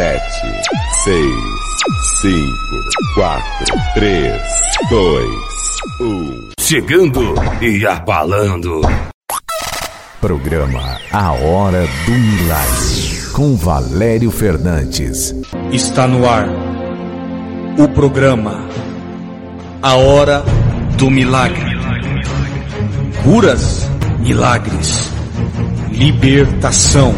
sete, seis, cinco, quatro, três, dois, um. Chegando e abalando. Programa A Hora do Milagre, com Valério Fernandes. Está no ar o programa A Hora do Milagre. Curas, milagres, libertação,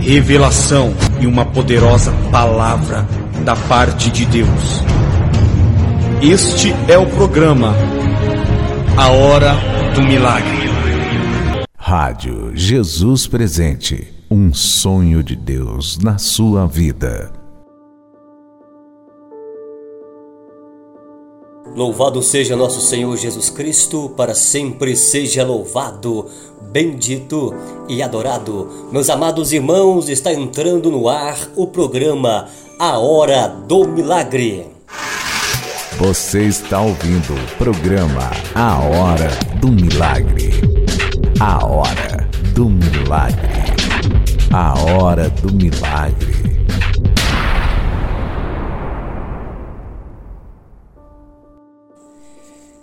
revelação e uma poderosa palavra da parte de Deus. Este é o programa A Hora do Milagre. Rádio Jesus Presente. Um sonho de Deus na sua vida. Louvado seja nosso Senhor Jesus Cristo, para sempre seja louvado, bendito e adorado. Meus amados irmãos, está entrando no ar o programa A Hora do Milagre. Você está ouvindo o programa A Hora do Milagre. A Hora do Milagre. A Hora do Milagre.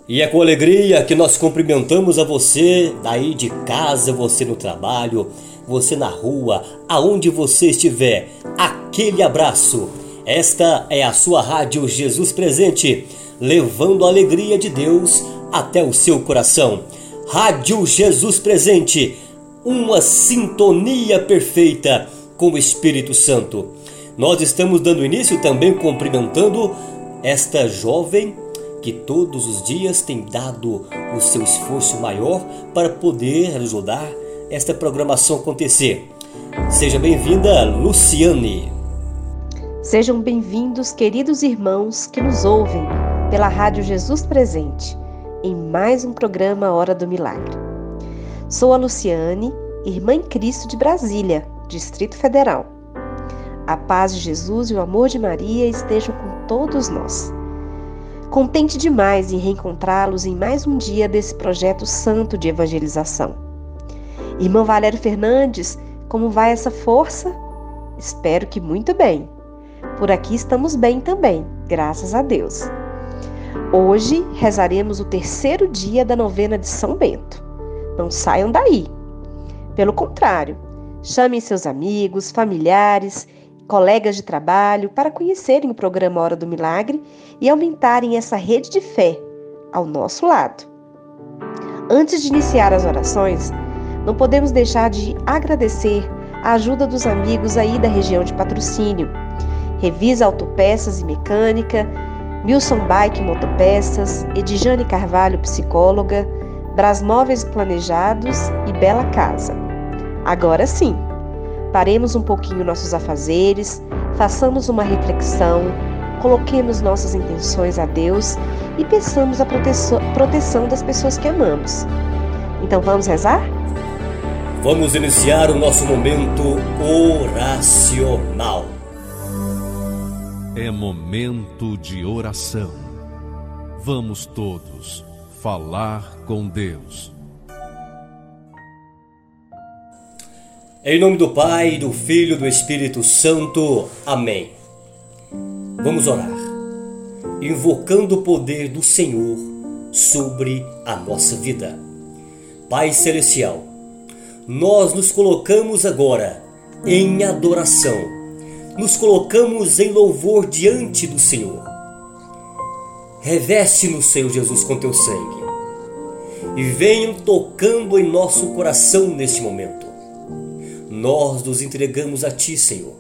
E é com alegria que nós cumprimentamos a você daí de casa, você no trabalho, você na rua, aonde você estiver. Aquele abraço. Esta é a sua rádio Jesus Presente, levando a alegria de Deus até o seu coração. Rádio Jesus Presente, uma sintonia perfeita com o Espírito Santo. Nós estamos dando início também cumprimentando esta jovem que todos os dias tem dado o seu esforço maior para poder ajudar esta programação acontecer. Seja bem-vinda, Luciane. Sejam bem-vindos, queridos irmãos que nos ouvem pela Rádio Jesus Presente, em mais um programa Hora do Milagre. Sou a Luciane, irmã em Cristo de Brasília, Distrito Federal. A paz de Jesus e o amor de Maria estejam com todos nós. Contente demais em reencontrá-los em mais um dia desse projeto santo de evangelização. Irmão Valério Fernandes, como vai essa força? Espero que muito bem. Por aqui estamos bem também, graças a Deus. Hoje rezaremos o terceiro dia da novena de São Bento. Não saiam daí. Pelo contrário, chamem seus amigos, familiares colegas de trabalho para conhecerem o programa Hora do Milagre e aumentarem essa rede de fé ao nosso lado. Antes de iniciar as orações, não podemos deixar de agradecer a ajuda dos amigos aí da região de patrocínio. Revisa Autopeças e Mecânica, Milson Bike Motopeças, Edjane Carvalho Psicóloga, Brasmóveis Planejados e Bela Casa. Agora sim, Paremos um pouquinho nossos afazeres, façamos uma reflexão, coloquemos nossas intenções a Deus e peçamos a proteção das pessoas que amamos. Então vamos rezar? Vamos iniciar o nosso momento oracional. É momento de oração. Vamos todos falar com Deus. Em nome do Pai, do Filho e do Espírito Santo. Amém. Vamos orar, invocando o poder do Senhor sobre a nossa vida. Pai Celestial, nós nos colocamos agora em adoração, nos colocamos em louvor diante do Senhor. Reveste-nos, Senhor Jesus, com teu sangue e venham tocando em nosso coração neste momento nós nos entregamos a Ti, Senhor,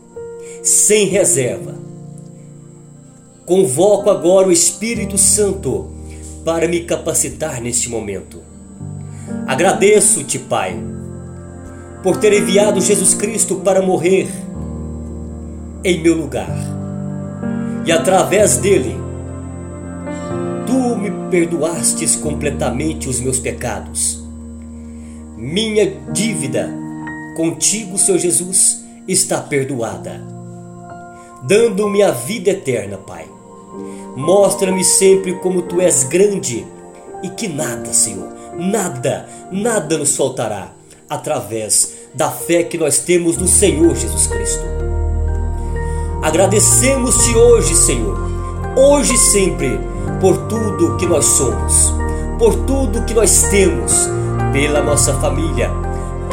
sem reserva. Convoco agora o Espírito Santo para me capacitar neste momento. Agradeço-te, Pai, por ter enviado Jesus Cristo para morrer em meu lugar. E através dele, tu me perdoastes completamente os meus pecados. Minha dívida Contigo, Senhor Jesus, está perdoada. Dando-me a vida eterna, Pai. Mostra-me sempre como tu és grande e que nada, Senhor, nada, nada nos faltará através da fé que nós temos no Senhor Jesus Cristo. Agradecemos-te hoje, Senhor, hoje e sempre, por tudo que nós somos, por tudo que nós temos, pela nossa família,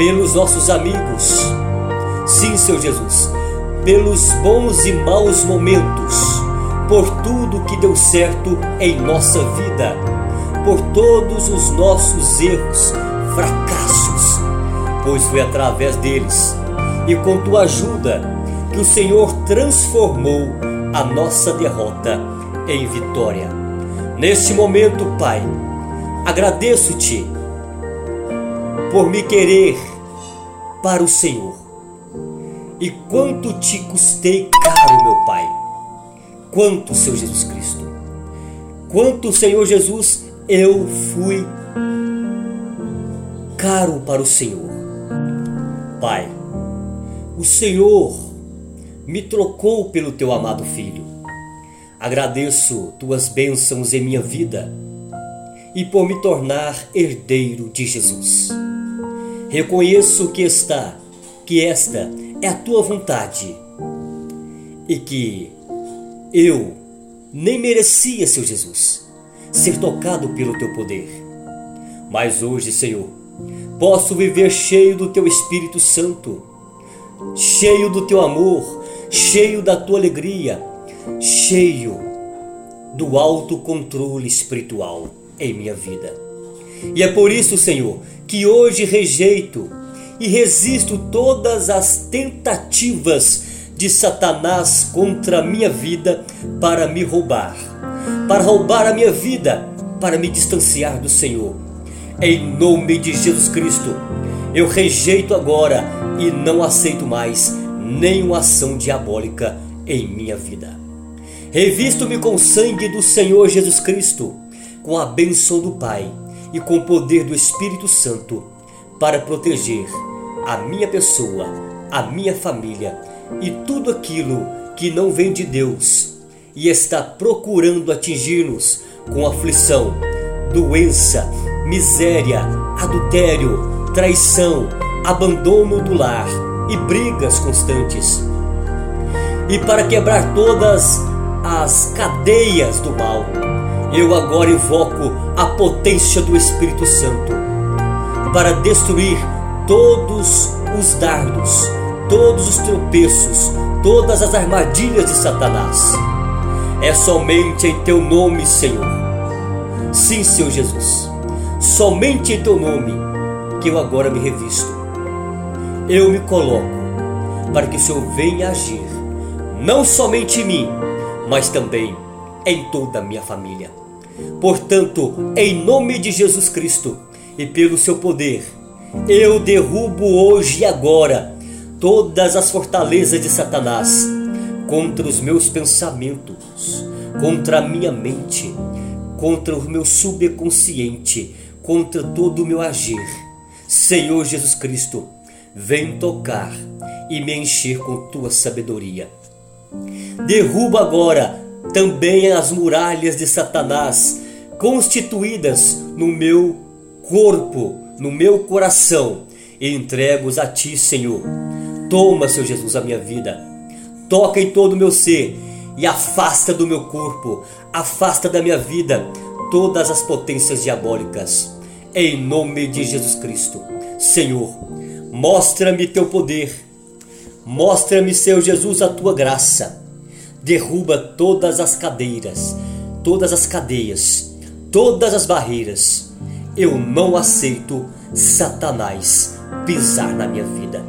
pelos nossos amigos. Sim, Senhor Jesus, pelos bons e maus momentos, por tudo que deu certo em nossa vida, por todos os nossos erros, fracassos, pois foi através deles e com tua ajuda que o Senhor transformou a nossa derrota em vitória. Neste momento, Pai, agradeço-te por me querer para o Senhor. E quanto te custei caro, meu Pai. Quanto, Senhor Jesus Cristo. Quanto, Senhor Jesus, eu fui caro para o Senhor. Pai, o Senhor me trocou pelo teu amado filho. Agradeço tuas bênçãos em minha vida e por me tornar herdeiro de Jesus. Reconheço que está, que esta é a tua vontade e que eu nem merecia, seu Jesus, ser tocado pelo teu poder. Mas hoje, Senhor, posso viver cheio do teu Espírito Santo, cheio do teu amor, cheio da tua alegria, cheio do autocontrole espiritual em minha vida. E é por isso, Senhor, que hoje rejeito e resisto todas as tentativas de Satanás contra a minha vida para me roubar, para roubar a minha vida, para me distanciar do Senhor. Em nome de Jesus Cristo, eu rejeito agora e não aceito mais nenhuma ação diabólica em minha vida. Revisto-me com o sangue do Senhor Jesus Cristo com a bênção do Pai e com o poder do Espírito Santo para proteger a minha pessoa, a minha família e tudo aquilo que não vem de Deus e está procurando atingir-nos com aflição, doença, miséria, adultério, traição, abandono do lar e brigas constantes. E para quebrar todas as cadeias do mal, eu agora invoco a potência do Espírito Santo para destruir todos os dardos, todos os tropeços, todas as armadilhas de Satanás. É somente em teu nome, Senhor. Sim, Senhor Jesus. Somente em teu nome que eu agora me revisto. Eu me coloco para que o Senhor venha agir, não somente em mim, mas também em toda a minha família. Portanto, em nome de Jesus Cristo e pelo seu poder, eu derrubo hoje e agora todas as fortalezas de Satanás contra os meus pensamentos, contra a minha mente, contra o meu subconsciente, contra todo o meu agir. Senhor Jesus Cristo, vem tocar e me encher com tua sabedoria. Derruba agora também as muralhas de Satanás constituídas no meu corpo, no meu coração, e entrego-os a ti, Senhor. Toma, Senhor Jesus, a minha vida. Toca em todo o meu ser e afasta do meu corpo, afasta da minha vida todas as potências diabólicas. Em nome de Jesus Cristo. Senhor, mostra-me teu poder. Mostra-me, Senhor Jesus, a tua graça derruba todas as cadeiras, todas as cadeias, todas as barreiras. Eu não aceito Satanás pisar na minha vida.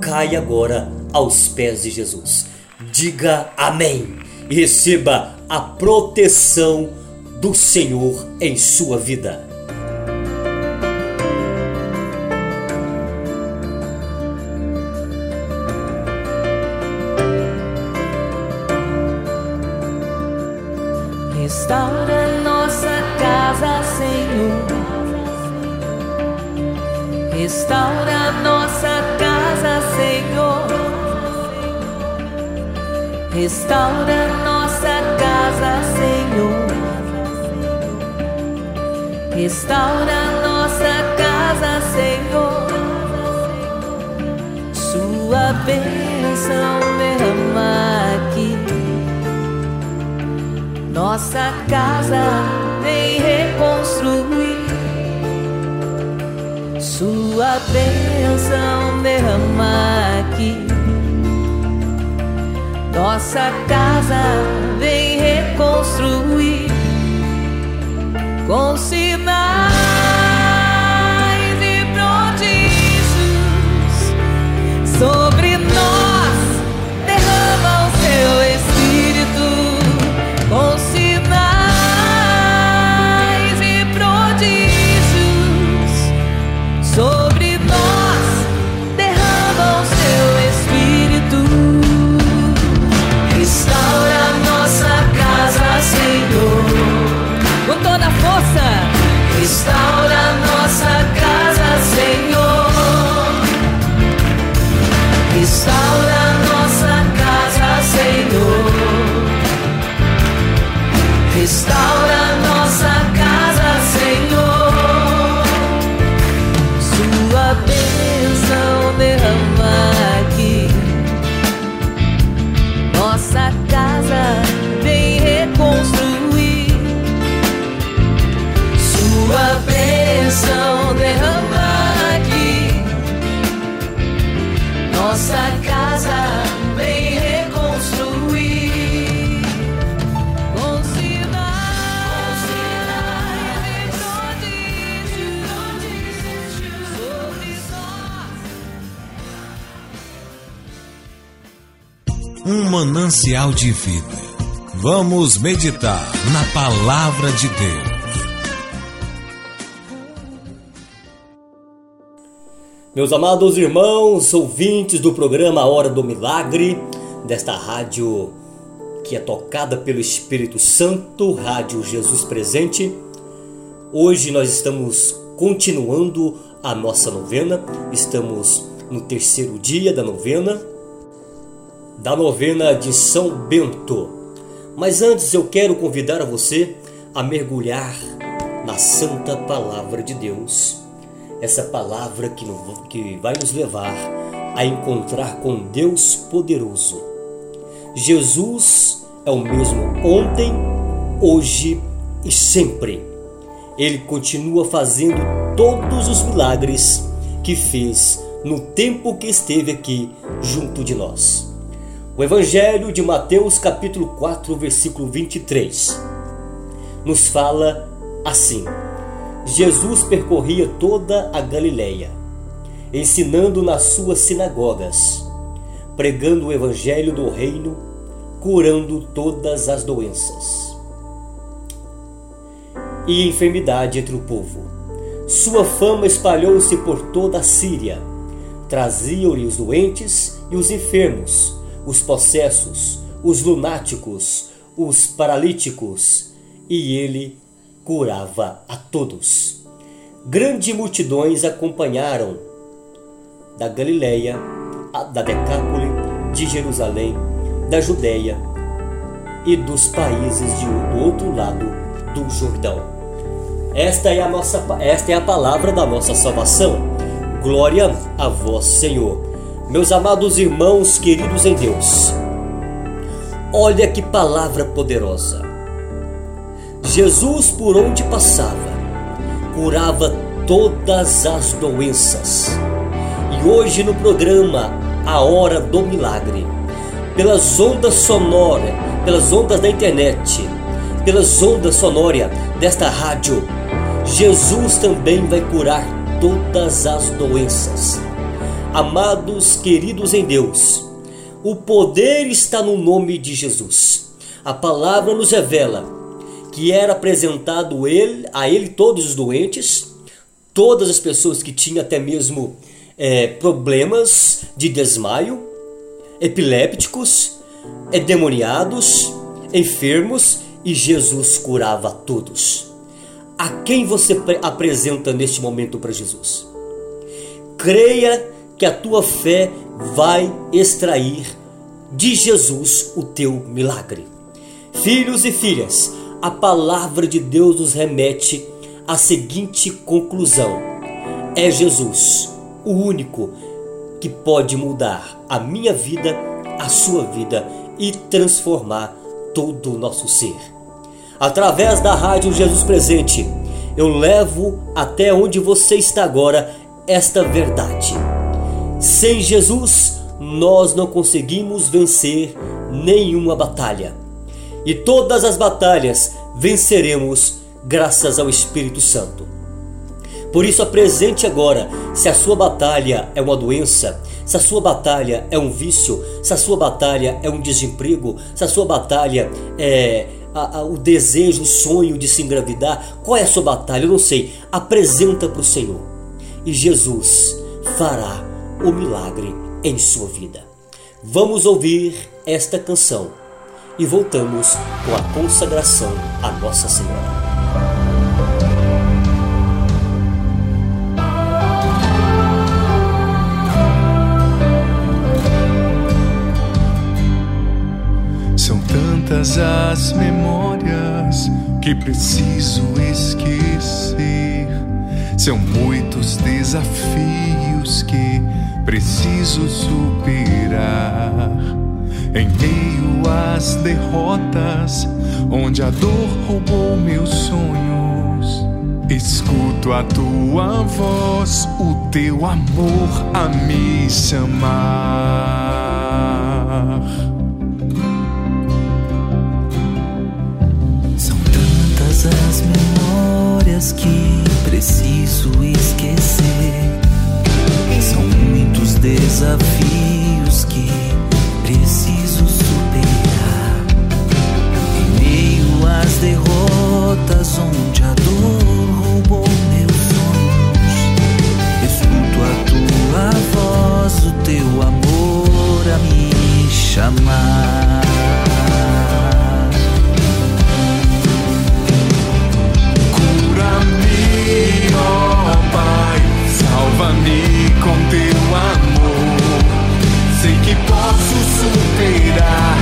Cai agora aos pés de Jesus. Diga amém e receba a proteção do Senhor em sua vida. Restaura nossa casa, Senhor. Restaura nossa casa, Senhor. Sua bênção derrama nossa casa vem reconstruir. Sua bênção derrama aqui. Nossa casa vem reconstruir com sinais manancial de vida. Vamos meditar na palavra de Deus. Meus amados irmãos, ouvintes do programa Hora do Milagre, desta rádio que é tocada pelo Espírito Santo, Rádio Jesus Presente. Hoje nós estamos continuando a nossa novena, estamos no terceiro dia da novena, da novena de São Bento. Mas antes eu quero convidar a você a mergulhar na Santa Palavra de Deus essa palavra que, que vai nos levar a encontrar com Deus poderoso. Jesus é o mesmo ontem, hoje e sempre. Ele continua fazendo todos os milagres que fez no tempo que esteve aqui junto de nós. O Evangelho de Mateus, capítulo 4, versículo 23, nos fala assim: Jesus percorria toda a Galileia, ensinando nas suas sinagogas, pregando o evangelho do reino, curando todas as doenças e enfermidade entre o povo. Sua fama espalhou-se por toda a Síria. Traziam-lhe os doentes e os enfermos, os possessos, os lunáticos, os paralíticos, e ele curava a todos. Grandes multidões acompanharam da Galileia, da Decápole, de Jerusalém, da Judéia e dos países de, do outro lado do Jordão. Esta é a nossa esta é a palavra da nossa salvação. Glória a vós, Senhor. Meus amados irmãos queridos em Deus. Olha que palavra poderosa. Jesus por onde passava curava todas as doenças. E hoje no programa A Hora do Milagre, pelas ondas sonoras, pelas ondas da internet, pelas ondas sonoras desta rádio, Jesus também vai curar todas as doenças. Amados, queridos em Deus, o poder está no nome de Jesus. A palavra nos revela que era apresentado ele, a ele todos os doentes, todas as pessoas que tinham até mesmo é, problemas de desmaio, epilépticos, endemoniados, enfermos, e Jesus curava todos. A quem você pre- apresenta neste momento para Jesus? Creia que a tua fé vai extrair de Jesus o teu milagre. Filhos e filhas, a palavra de Deus nos remete à seguinte conclusão: é Jesus, o único que pode mudar a minha vida, a sua vida e transformar todo o nosso ser. através da Rádio Jesus Presente, eu levo até onde você está agora esta verdade. Sem Jesus, nós não conseguimos vencer nenhuma batalha. E todas as batalhas venceremos graças ao Espírito Santo. Por isso, apresente agora se a sua batalha é uma doença, se a sua batalha é um vício, se a sua batalha é um desemprego, se a sua batalha é a, a, o desejo, o sonho de se engravidar, qual é a sua batalha? Eu não sei. Apresenta para o Senhor e Jesus fará o milagre em sua vida. Vamos ouvir esta canção e voltamos com a consagração a Nossa Senhora. São tantas as memórias que preciso esquecer. São muitos desafios que preciso superar. Em meio às derrotas, onde a dor roubou meus sonhos, escuto a tua voz, o teu amor a me chamar. São tantas as que preciso esquecer. São muitos desafios que preciso superar. Em meio às derrotas, onde a dor roubou meus sonhos, escuto a tua voz, o teu amor a me chamar. Cura-me, ó Pai, salva-me com teu amor. Sei que posso superar,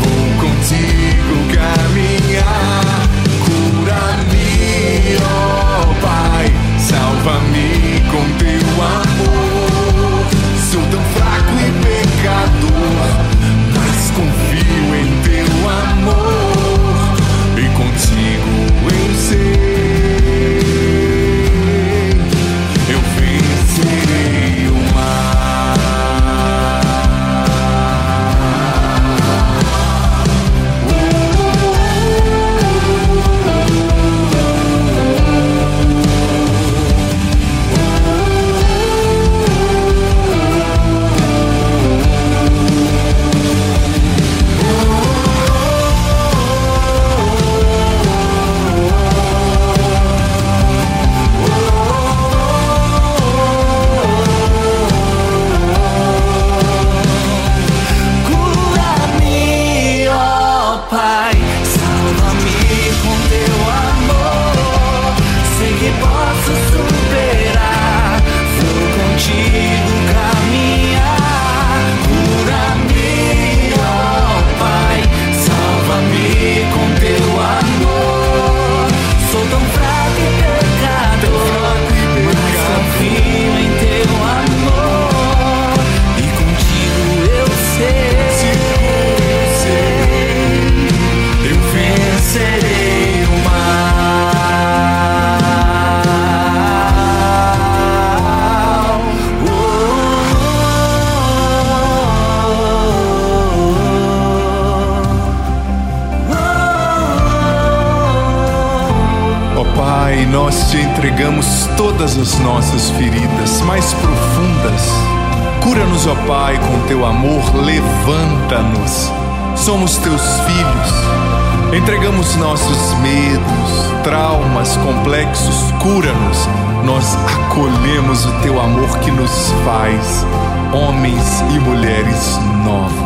vou contigo caminhar. Cura-me, ó Pai, salva-me com teu amor. Sou tão fraco e pecador, mas confio em teu amor todas as nossas feridas mais profundas. Cura-nos, ó Pai, com teu amor, levanta-nos. Somos teus filhos. Entregamos nossos medos, traumas, complexos, cura-nos. Nós acolhemos o teu amor que nos faz homens e mulheres novos.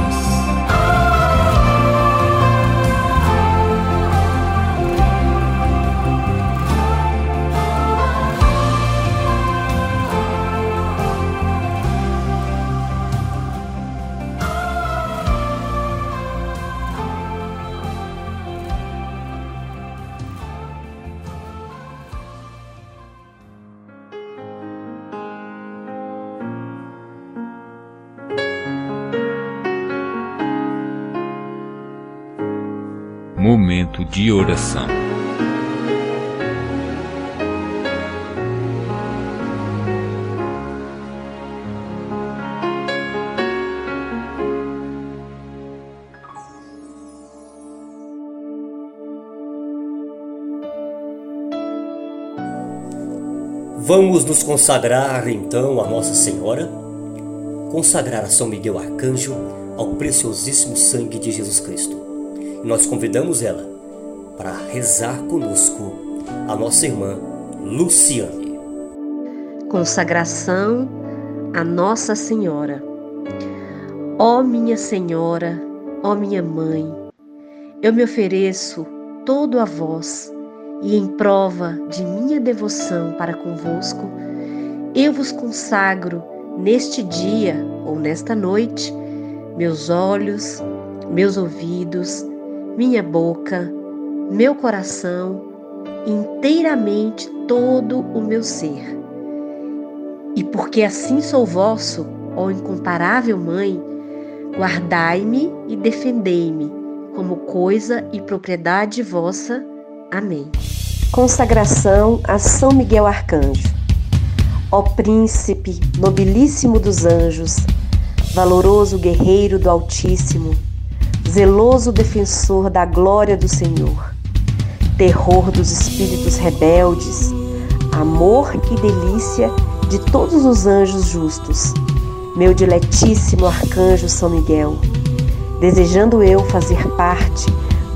Vamos nos consagrar então a Nossa Senhora, consagrar a São Miguel Arcanjo ao preciosíssimo sangue de Jesus Cristo. E nós convidamos ela para rezar conosco, a nossa irmã Luciane. Consagração a Nossa Senhora. Ó minha Senhora, ó minha Mãe, eu me ofereço todo a vós e em prova de minha devoção para convosco, eu vos consagro neste dia ou nesta noite meus olhos, meus ouvidos, minha boca, meu coração, inteiramente todo o meu ser. E porque assim sou vosso, ó incomparável Mãe, guardai-me e defendei-me como coisa e propriedade vossa. Amém. Consagração a São Miguel Arcanjo. Ó príncipe nobilíssimo dos anjos, valoroso guerreiro do Altíssimo, zeloso defensor da glória do Senhor, terror dos espíritos rebeldes, amor e delícia de todos os anjos justos, meu diletíssimo arcanjo São Miguel, desejando eu fazer parte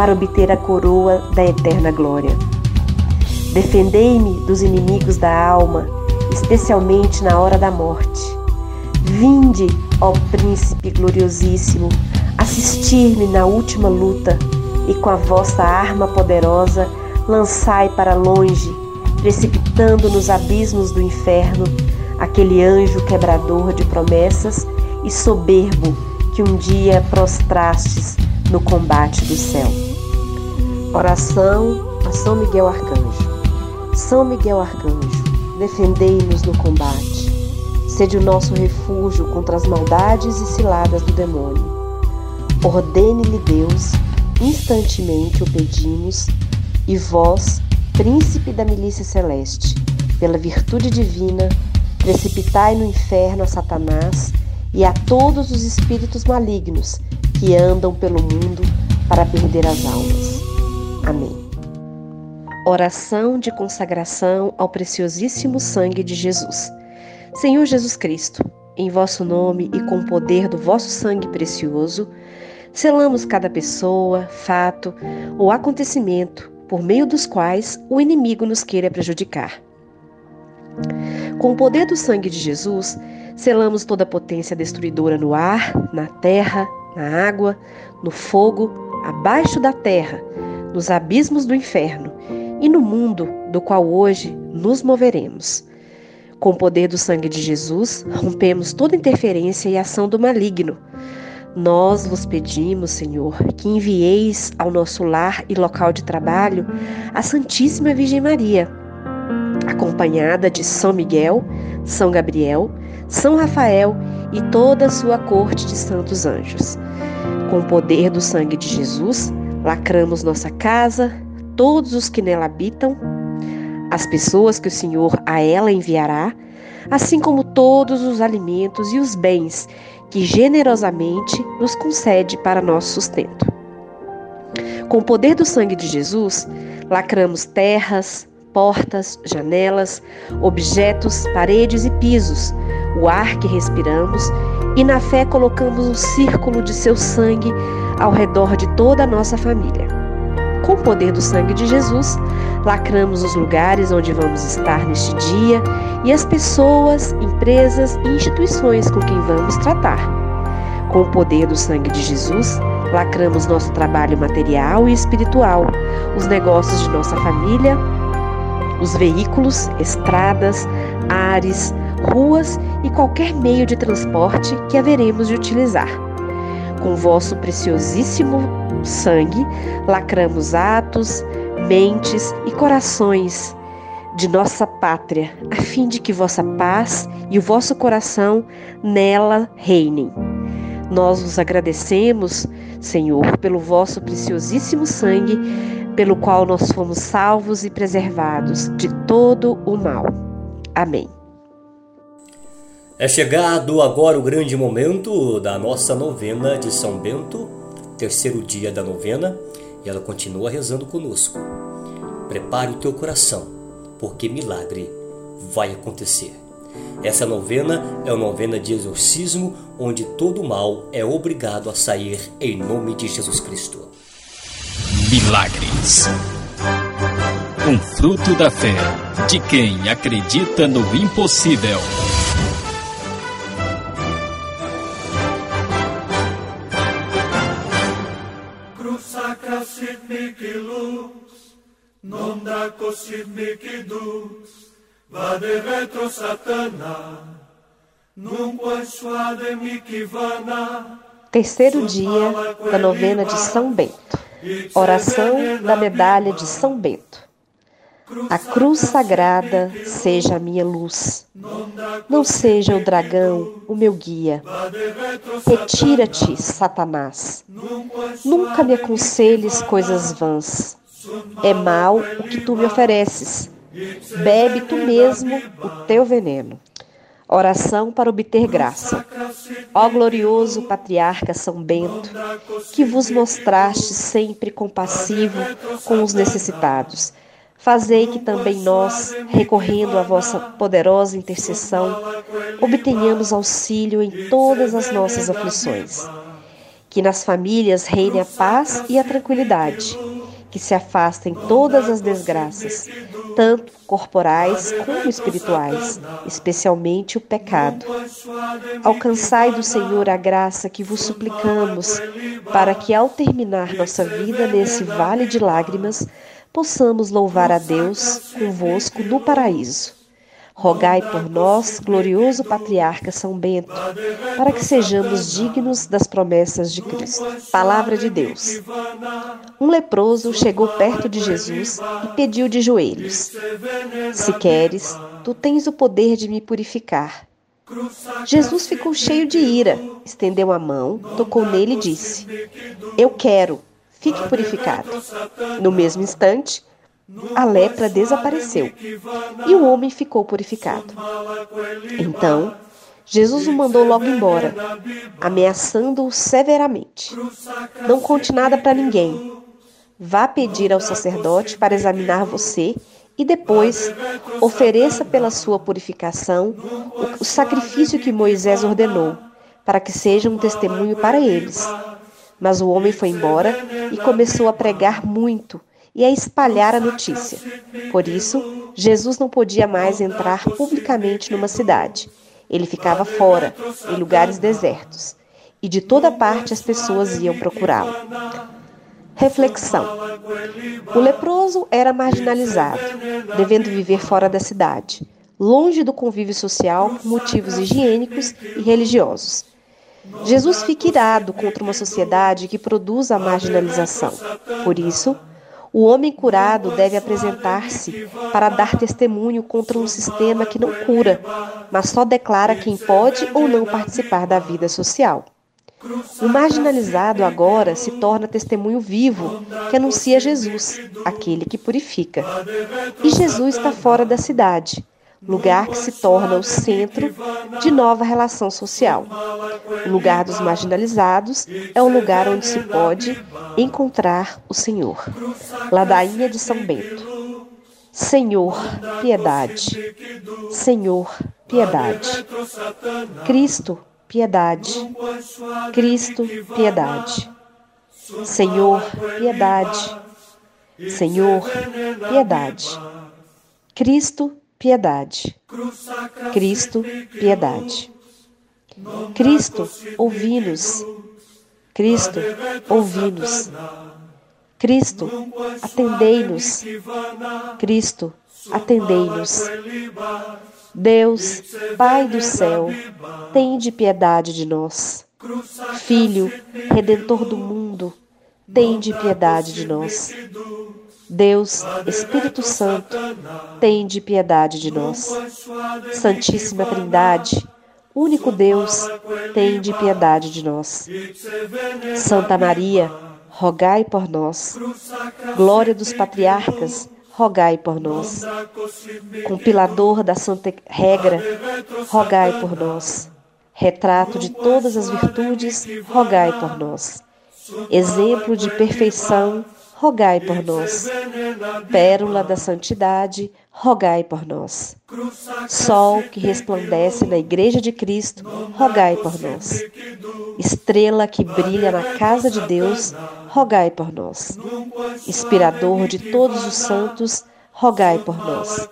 para obter a coroa da eterna glória. Defendei-me dos inimigos da alma, especialmente na hora da morte. Vinde, ó Príncipe gloriosíssimo, assistir-me na última luta e com a vossa arma poderosa lançai para longe, precipitando nos abismos do inferno, aquele anjo quebrador de promessas e soberbo que um dia prostrastes no combate do céu. Oração a São Miguel Arcanjo. São Miguel Arcanjo, defendei-nos no combate. Sede o nosso refúgio contra as maldades e ciladas do demônio. Ordene-lhe Deus, instantemente o pedimos, e vós, príncipe da milícia celeste, pela virtude divina, precipitai no inferno a Satanás e a todos os espíritos malignos que andam pelo mundo para perder as almas. Amém. Oração de consagração ao preciosíssimo sangue de Jesus. Senhor Jesus Cristo, em vosso nome e com o poder do vosso sangue precioso, selamos cada pessoa, fato ou acontecimento por meio dos quais o inimigo nos queira prejudicar. Com o poder do sangue de Jesus, selamos toda potência destruidora no ar, na terra, na água, no fogo, abaixo da terra, nos abismos do inferno e no mundo do qual hoje nos moveremos. Com o poder do sangue de Jesus, rompemos toda interferência e ação do maligno. Nós vos pedimos, Senhor, que envieis ao nosso lar e local de trabalho a Santíssima Virgem Maria, acompanhada de São Miguel, São Gabriel, São Rafael e toda a sua corte de santos anjos. Com o poder do sangue de Jesus, lacramos nossa casa, todos os que nela habitam, as pessoas que o Senhor a ela enviará, assim como todos os alimentos e os bens que generosamente nos concede para nosso sustento. Com o poder do sangue de Jesus, lacramos terras, portas, janelas, objetos, paredes e pisos, o ar que respiramos e na fé colocamos um círculo de seu sangue ao redor de toda a nossa família. Com o poder do sangue de Jesus, lacramos os lugares onde vamos estar neste dia e as pessoas, empresas e instituições com quem vamos tratar. Com o poder do sangue de Jesus, lacramos nosso trabalho material e espiritual, os negócios de nossa família, os veículos, estradas, ares, ruas e qualquer meio de transporte que haveremos de utilizar. Com vosso preciosíssimo sangue, lacramos atos, mentes e corações de nossa pátria, a fim de que vossa paz e o vosso coração nela reinem. Nós vos agradecemos, Senhor, pelo vosso preciosíssimo sangue, pelo qual nós fomos salvos e preservados de todo o mal. Amém. É chegado agora o grande momento da nossa novena de São Bento, terceiro dia da novena, e ela continua rezando conosco. Prepare o teu coração, porque milagre vai acontecer. Essa novena é uma novena de exorcismo, onde todo mal é obrigado a sair em nome de Jesus Cristo. Milagres. Um fruto da fé de quem acredita no impossível. Vade retro satana, suade Terceiro dia da novena de São Bento. Oração da medalha de São Bento. A cruz sagrada seja a minha luz. Não seja o dragão o meu guia. Retira-te, Satanás. Nunca me aconselhes coisas vãs. É mal o que tu me ofereces. Bebe tu mesmo o teu veneno. Oração para obter graça. Ó glorioso patriarca São Bento, que vos mostraste sempre compassivo com os necessitados, fazei que também nós, recorrendo à vossa poderosa intercessão, obtenhamos auxílio em todas as nossas aflições. Que nas famílias reine a paz e a tranquilidade, que se afastem todas as desgraças, tanto corporais como espirituais, especialmente o pecado. Alcançai do Senhor a graça que vos suplicamos, para que ao terminar nossa vida nesse vale de lágrimas, possamos louvar a Deus convosco no paraíso. Rogai por nós, glorioso patriarca São Bento, para que sejamos dignos das promessas de Cristo. Palavra de Deus. Um leproso chegou perto de Jesus e pediu de joelhos: Se queres, tu tens o poder de me purificar. Jesus ficou cheio de ira, estendeu a mão, tocou nele e disse: Eu quero, fique purificado. No mesmo instante, a lepra desapareceu e o homem ficou purificado. Então, Jesus o mandou logo embora, ameaçando-o severamente. Não conte nada para ninguém. Vá pedir ao sacerdote para examinar você e depois ofereça pela sua purificação o sacrifício que Moisés ordenou, para que seja um testemunho para eles. Mas o homem foi embora e começou a pregar muito e a espalhar a notícia. Por isso, Jesus não podia mais entrar publicamente numa cidade. Ele ficava fora, em lugares desertos, e de toda parte as pessoas iam procurá-lo. Reflexão: O leproso era marginalizado, devendo viver fora da cidade, longe do convívio social por motivos higiênicos e religiosos. Jesus fica irado contra uma sociedade que produz a marginalização. Por isso, o homem curado deve apresentar-se para dar testemunho contra um sistema que não cura, mas só declara quem pode ou não participar da vida social. O marginalizado agora se torna testemunho vivo que anuncia Jesus, aquele que purifica. E Jesus está fora da cidade, lugar que se torna o centro de nova relação social. O lugar dos marginalizados é o lugar onde se pode encontrar o Senhor. Ladainha de São Bento. Senhor, piedade. Senhor, piedade. Cristo, piedade. Cristo, piedade. Senhor, piedade. Senhor, piedade. Cristo, piedade. Cristo, piedade. Cristo, ouvi-nos. Cristo, ouvi-nos. Cristo, atendei-nos. Cristo, atendei-nos. Deus, Pai do céu, tende piedade de nós. Filho, Redentor do mundo, tende piedade de nós. Deus, Espírito Santo, tende piedade de nós. Santíssima Trindade, único Deus, tende piedade de nós. Santa Maria, rogai por nós. Glória dos patriarcas, rogai por nós. Compilador da Santa Regra, rogai por nós. Retrato de todas as virtudes, rogai por nós. Exemplo de perfeição, rogai por nós. Pérola da santidade, rogai por nós. Sol que resplandece na Igreja de Cristo, rogai por nós. Estrela que brilha na casa de Deus, rogai por nós. Inspirador de todos os santos, rogai por nós.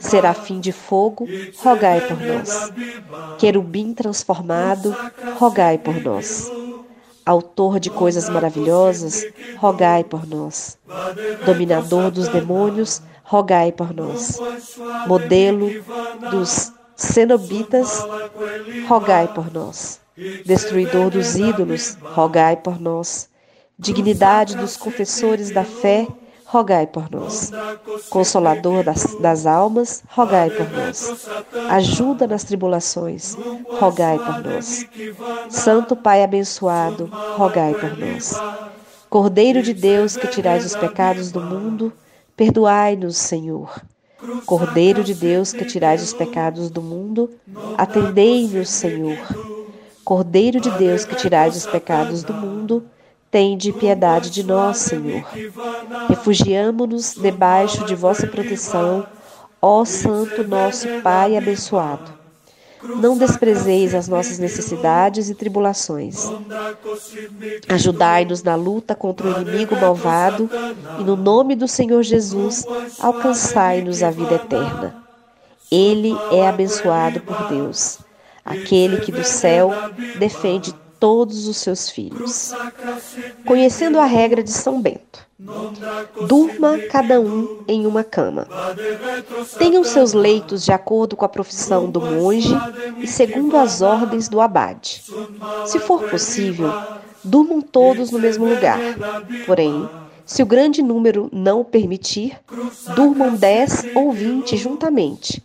Serafim de fogo, rogai por nós. Querubim transformado, rogai por nós. Autor de coisas maravilhosas, rogai por nós. Dominador dos demônios, rogai por nós. Modelo dos cenobitas, rogai por nós. Destruidor dos ídolos, rogai por nós. Dignidade dos confessores da fé, rogai por nós. Consolador das, das, almas, rogai por nós. Ajuda nas tribulações, rogai por nós. Santo Pai abençoado, rogai por nós. Cordeiro de Deus que tirais os pecados do mundo, perdoai-nos, Senhor. Cordeiro de Deus que tirais os pecados do mundo, atendei-nos, Senhor. Cordeiro de Deus que tirais os pecados do mundo, Tende piedade de nós, Senhor. Refugiamo-nos debaixo de vossa proteção, ó Santo nosso Pai abençoado. Não desprezeis as nossas necessidades e tribulações. Ajudai-nos na luta contra o inimigo malvado e, no nome do Senhor Jesus, alcançai-nos a vida eterna. Ele é abençoado por Deus, aquele que do céu defende todos os seus filhos. Conhecendo a regra de São Bento, durma cada um em uma cama. Tenham seus leitos de acordo com a profissão do monge e segundo as ordens do abade. Se for possível, durmam todos no mesmo lugar. Porém, se o grande número não o permitir, durmam dez ou vinte juntamente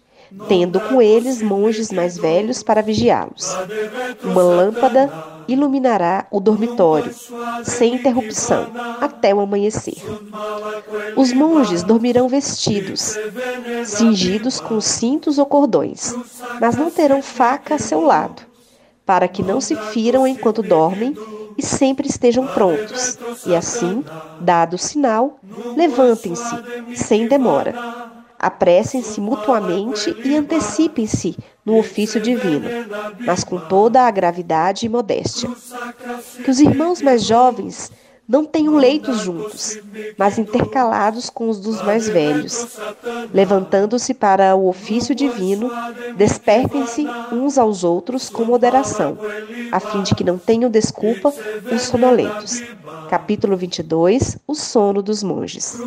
tendo com eles monges mais velhos para vigiá-los. Uma lâmpada iluminará o dormitório, sem interrupção, até o amanhecer. Os monges dormirão vestidos, cingidos com cintos ou cordões, mas não terão faca a seu lado, para que não se firam enquanto dormem e sempre estejam prontos. E assim, dado o sinal, levantem-se, sem demora apressem-se mutuamente e antecipem-se no ofício divino, mas com toda a gravidade e modéstia. Que os irmãos mais jovens não tenham leitos juntos, mas intercalados com os dos mais velhos. Levantando-se para o ofício divino, despertem-se uns aos outros com moderação, a fim de que não tenham desculpa os sonolentos. Capítulo 22 O sono dos monges.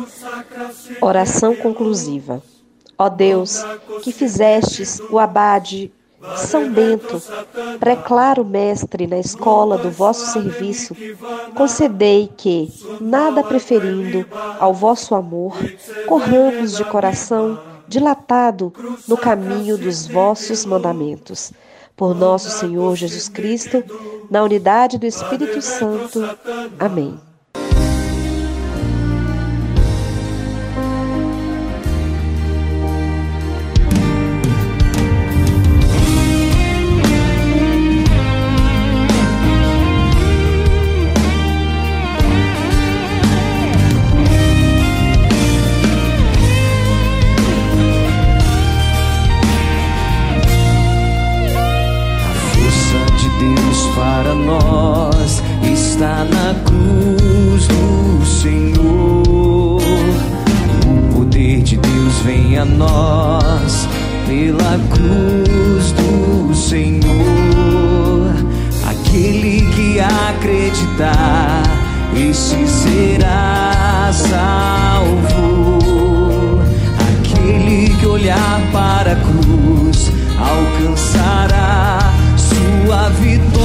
Oração conclusiva. Ó Deus, que fizestes o abade são Bento, preclaro mestre na escola do vosso serviço, concedei que, nada preferindo ao vosso amor, corramos de coração dilatado no caminho dos vossos mandamentos. Por nosso Senhor Jesus Cristo, na unidade do Espírito Santo. Amém. Está na cruz do Senhor. O poder de Deus vem a nós pela cruz do Senhor. Aquele que acreditar, este será salvo. Aquele que olhar para a cruz alcançará sua vitória.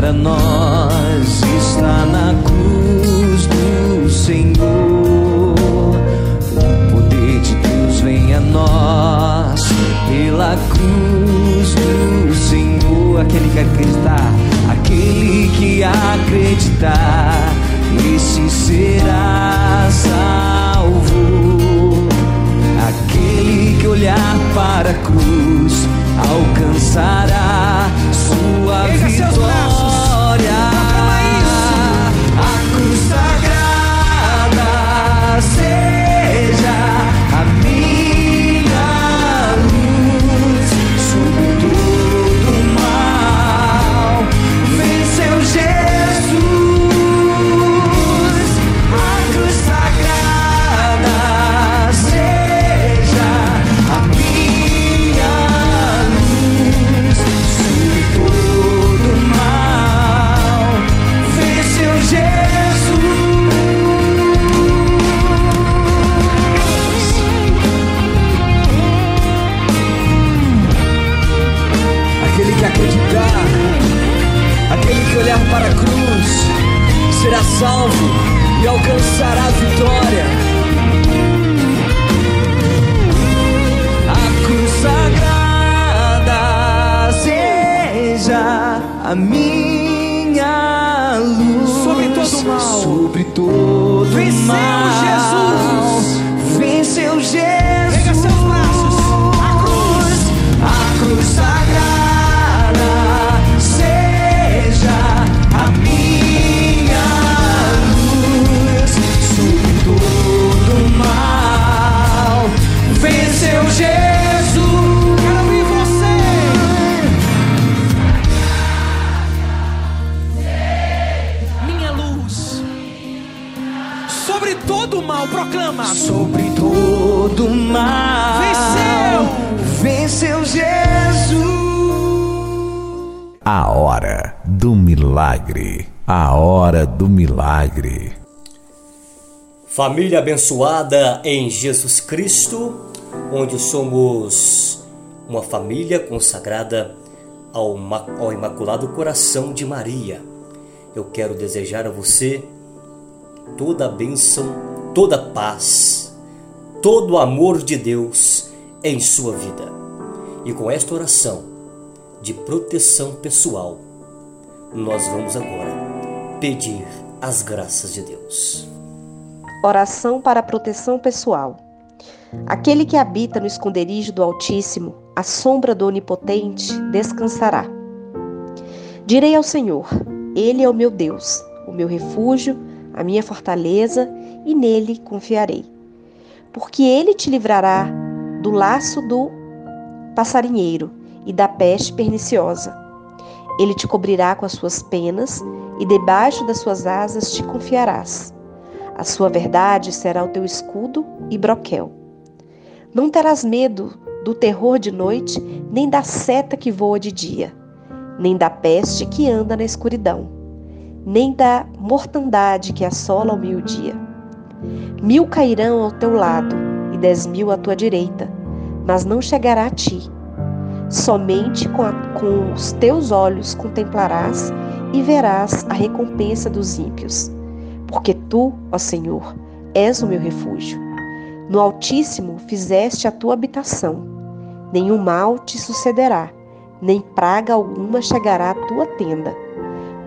Para nós está na cruz do Senhor. O poder de Deus vem a nós pela cruz do Senhor. Aquele que acreditar, aquele que acreditar, esse será salvo. Aquele que olhar para a cruz alcançará sua vitória. Família abençoada em Jesus Cristo, onde somos uma família consagrada ao, ao Imaculado Coração de Maria. Eu quero desejar a você toda a bênção, toda a paz, todo o amor de Deus em sua vida. E com esta oração de proteção pessoal, nós vamos agora pedir as graças de Deus. Oração para proteção pessoal. Aquele que habita no esconderijo do Altíssimo, à sombra do Onipotente, descansará. Direi ao Senhor: Ele é o meu Deus, o meu refúgio, a minha fortaleza, e nele confiarei. Porque ele te livrará do laço do passarinheiro e da peste perniciosa. Ele te cobrirá com as suas penas, e debaixo das suas asas te confiarás. A sua verdade será o teu escudo e broquel. Não terás medo do terror de noite, nem da seta que voa de dia, nem da peste que anda na escuridão, nem da mortandade que assola ao meio-dia. Mil cairão ao teu lado e dez mil à tua direita, mas não chegará a ti. Somente com, a, com os teus olhos contemplarás e verás a recompensa dos ímpios, porque Tu, ó Senhor, és o meu refúgio. No Altíssimo fizeste a tua habitação. Nenhum mal te sucederá, nem praga alguma chegará à tua tenda,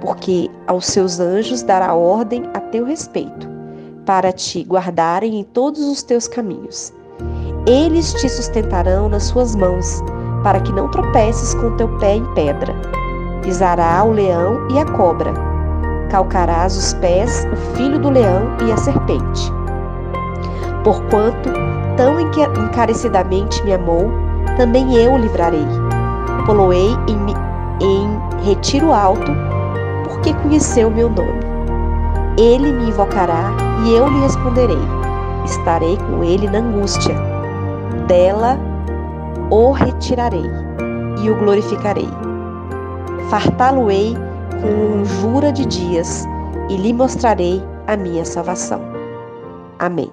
porque aos seus anjos dará ordem a teu respeito, para te guardarem em todos os teus caminhos. Eles te sustentarão nas suas mãos, para que não tropeces com teu pé em pedra. Pisará o leão e a cobra, calcarás os pés o filho do leão e a serpente. Porquanto tão encarecidamente me amou, também eu o livrarei. Poloei em, em retiro alto, porque conheceu meu nome. Ele me invocará e eu lhe responderei. Estarei com ele na angústia. Dela o retirarei e o glorificarei. Fartá-lo-ei com jura de dias e lhe mostrarei a minha salvação. Amém.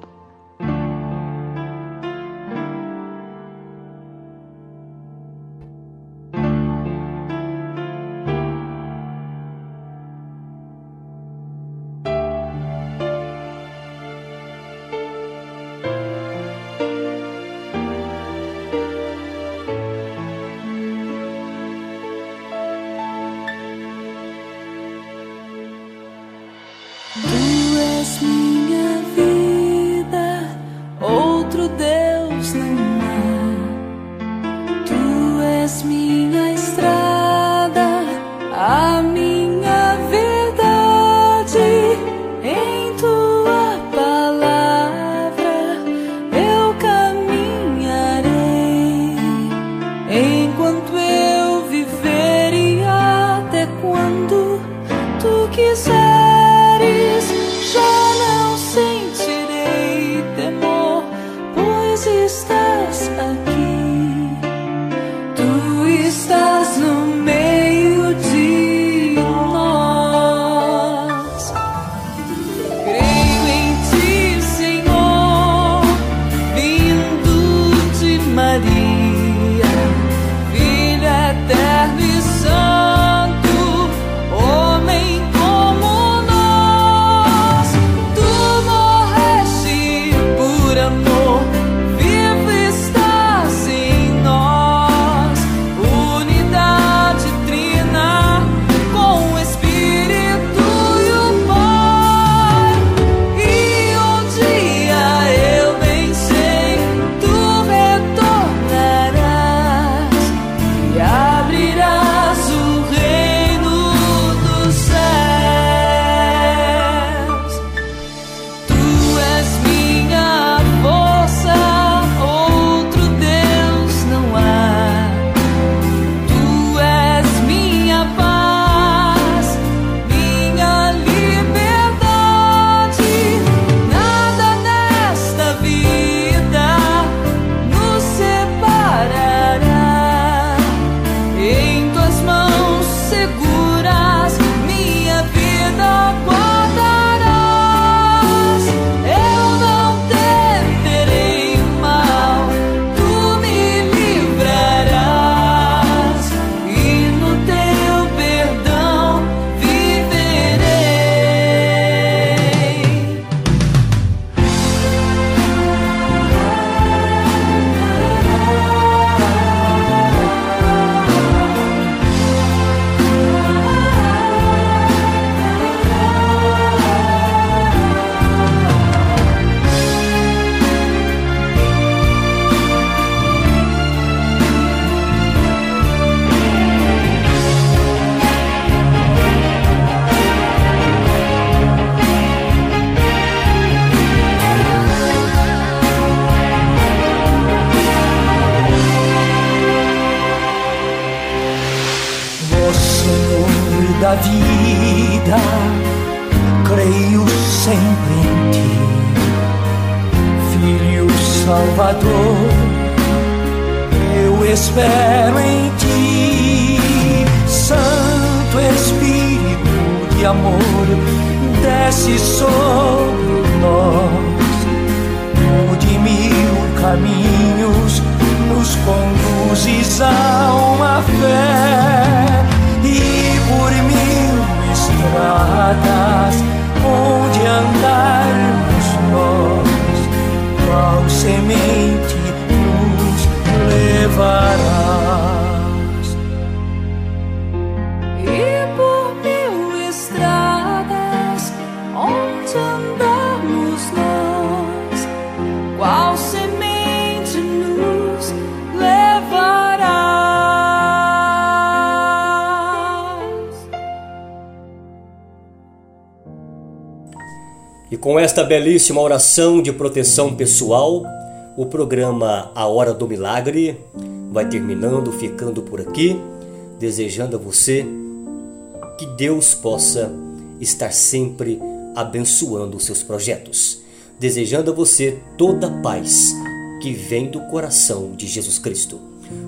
Com esta belíssima oração de proteção pessoal, o programa A Hora do Milagre vai terminando, ficando por aqui, desejando a você que Deus possa estar sempre abençoando os seus projetos, desejando a você toda a paz que vem do coração de Jesus Cristo.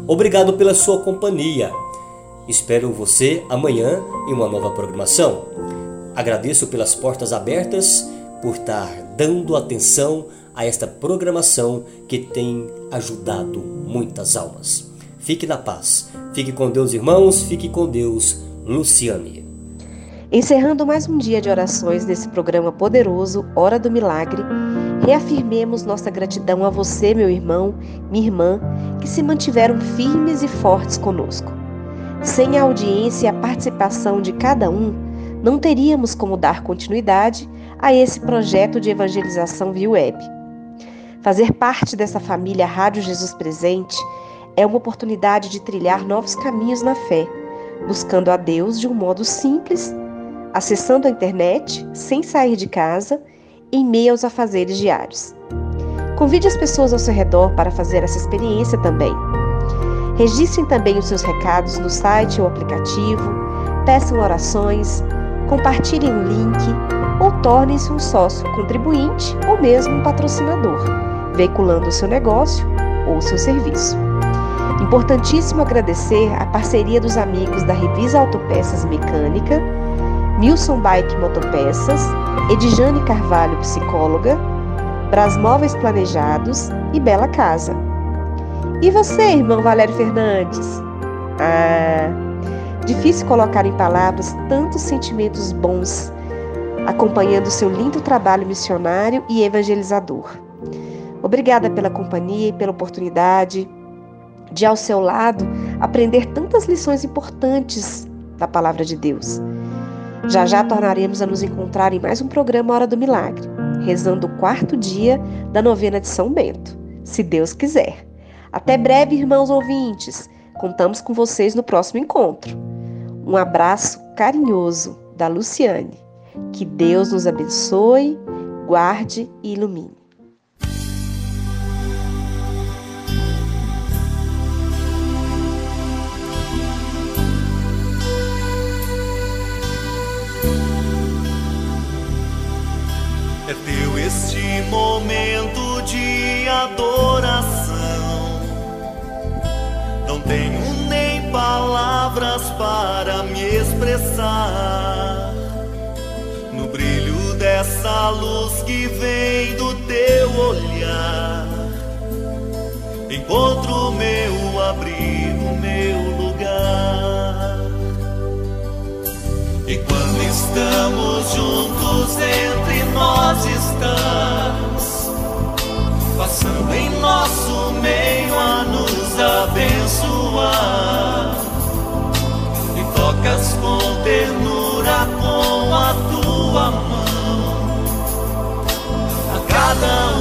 Obrigado pela sua companhia. Espero você amanhã em uma nova programação. Agradeço pelas portas abertas por estar dando atenção a esta programação que tem ajudado muitas almas. Fique na paz. Fique com Deus, irmãos. Fique com Deus, Luciane. Encerrando mais um dia de orações nesse programa poderoso, Hora do Milagre, reafirmemos nossa gratidão a você, meu irmão, minha irmã, que se mantiveram firmes e fortes conosco. Sem a audiência e a participação de cada um, não teríamos como dar continuidade a esse projeto de evangelização via web. Fazer parte dessa família Rádio Jesus Presente é uma oportunidade de trilhar novos caminhos na fé, buscando a Deus de um modo simples, acessando a internet sem sair de casa, em meio aos afazeres diários. Convide as pessoas ao seu redor para fazer essa experiência também. Registrem também os seus recados no site ou aplicativo, peçam orações, compartilhem o link ou tornem-se um sócio contribuinte ou mesmo um patrocinador, veiculando o seu negócio ou seu serviço. Importantíssimo agradecer a parceria dos amigos da Revisa Autopeças Mecânica, Milson Bike Motopeças, Edjane Carvalho Psicóloga, Brasmóveis Planejados e Bela Casa. E você, irmão Valério Fernandes? Ah, difícil colocar em palavras tantos sentimentos bons acompanhando seu lindo trabalho missionário e evangelizador. Obrigada pela companhia e pela oportunidade de, ao seu lado, aprender tantas lições importantes da Palavra de Deus. Já já tornaremos a nos encontrar em mais um programa Hora do Milagre, rezando o quarto dia da novena de São Bento, se Deus quiser. Até breve, irmãos ouvintes. Contamos com vocês no próximo encontro. Um abraço carinhoso da Luciane. Que Deus nos abençoe, guarde e ilumine. É teu este momento de adoração. Não tenho nem palavras para me expressar. Dessa luz que vem do teu olhar, encontro meu abrigo, meu lugar. E quando estamos juntos, entre nós estás, passando em nosso meio a nos abençoar. E tocas com ternura a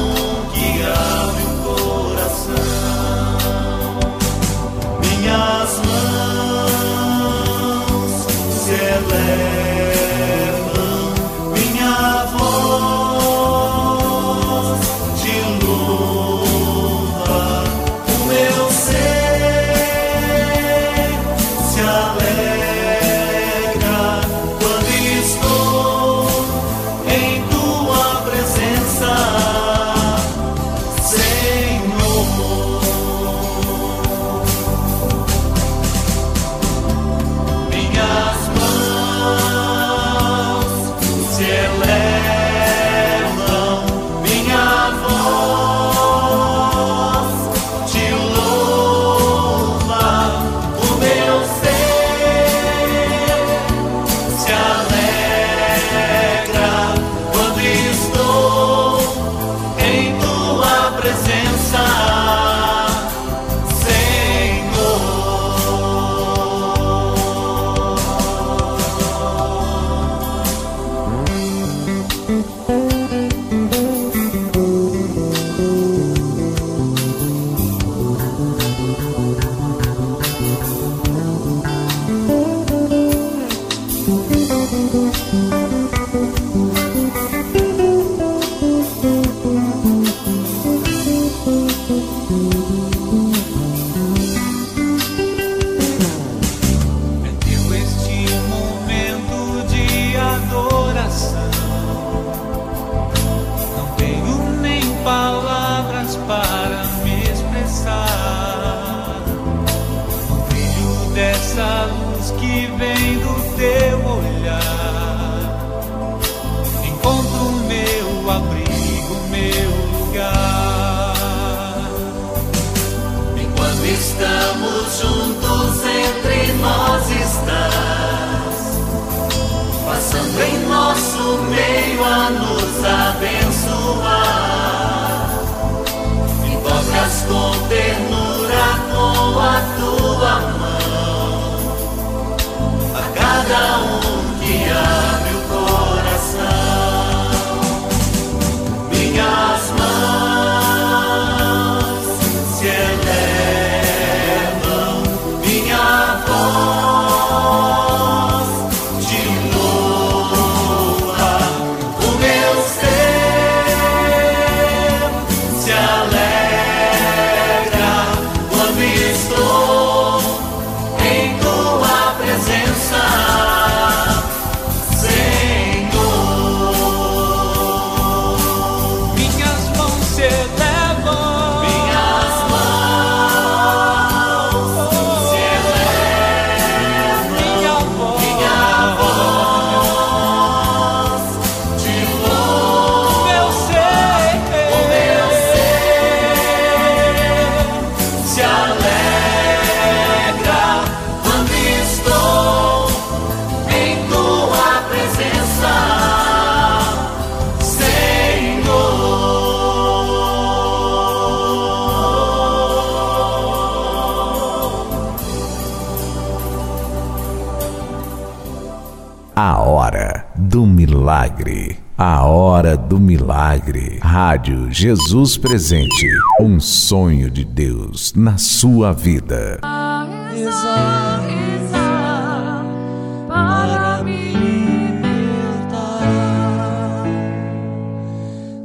A hora do milagre. Rádio Jesus presente. Um sonho de Deus na sua vida.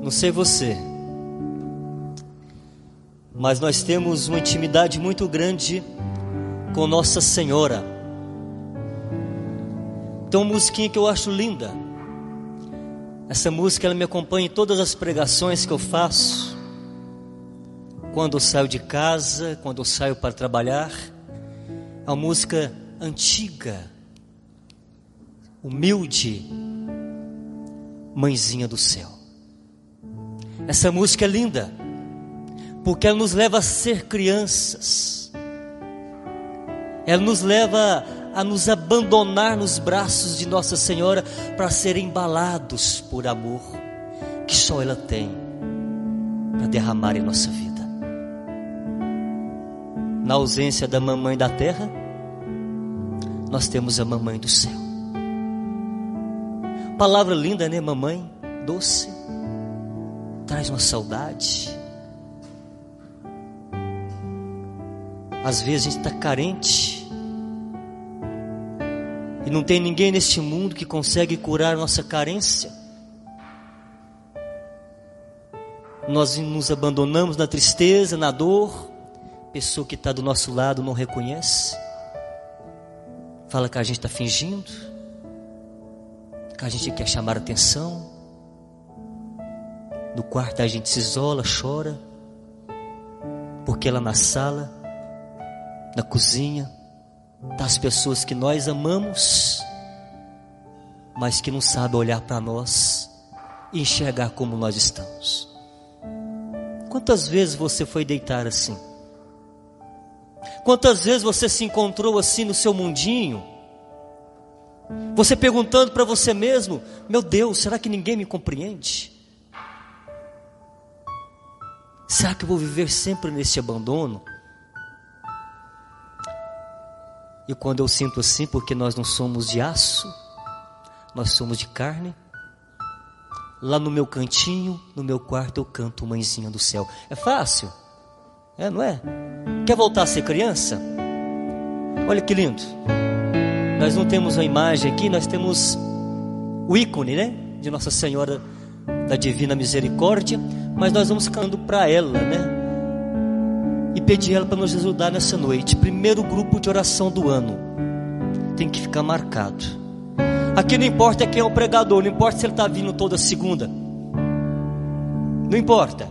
Não sei você, mas nós temos uma intimidade muito grande com Nossa Senhora. Tem uma musiquinha que eu acho linda. Essa música ela me acompanha em todas as pregações que eu faço. Quando eu saio de casa, quando eu saio para trabalhar. É uma música antiga, humilde, Mãezinha do céu. Essa música é linda, porque ela nos leva a ser crianças, ela nos leva a nos abandonar nos braços de Nossa Senhora para ser embalados por amor que só ela tem para derramar em nossa vida. Na ausência da mamãe da terra, nós temos a mamãe do céu. Palavra linda, né, mamãe? Doce traz uma saudade. Às vezes a gente está carente e não tem ninguém neste mundo que consegue curar nossa carência. Nós nos abandonamos na tristeza, na dor. Pessoa que está do nosso lado não reconhece. Fala que a gente está fingindo, que a gente quer chamar atenção. No quarto a gente se isola, chora, porque lá na sala, na cozinha, tá as pessoas que nós amamos, mas que não sabem olhar para nós e enxergar como nós estamos. Quantas vezes você foi deitar assim? Quantas vezes você se encontrou assim no seu mundinho? Você perguntando para você mesmo: Meu Deus, será que ninguém me compreende? Será que eu vou viver sempre nesse abandono? E quando eu sinto assim, porque nós não somos de aço, nós somos de carne. Lá no meu cantinho, no meu quarto, eu canto Mãezinha do Céu. É fácil? É, não é? Quer voltar a ser criança? Olha que lindo. Nós não temos uma imagem aqui, nós temos o ícone, né? De Nossa Senhora da Divina Misericórdia, mas nós vamos cantando para ela, né? E pedir ela para nos ajudar nessa noite. Primeiro grupo de oração do ano. Tem que ficar marcado. Aqui não importa quem é o pregador, não importa se ele está vindo toda segunda. Não importa.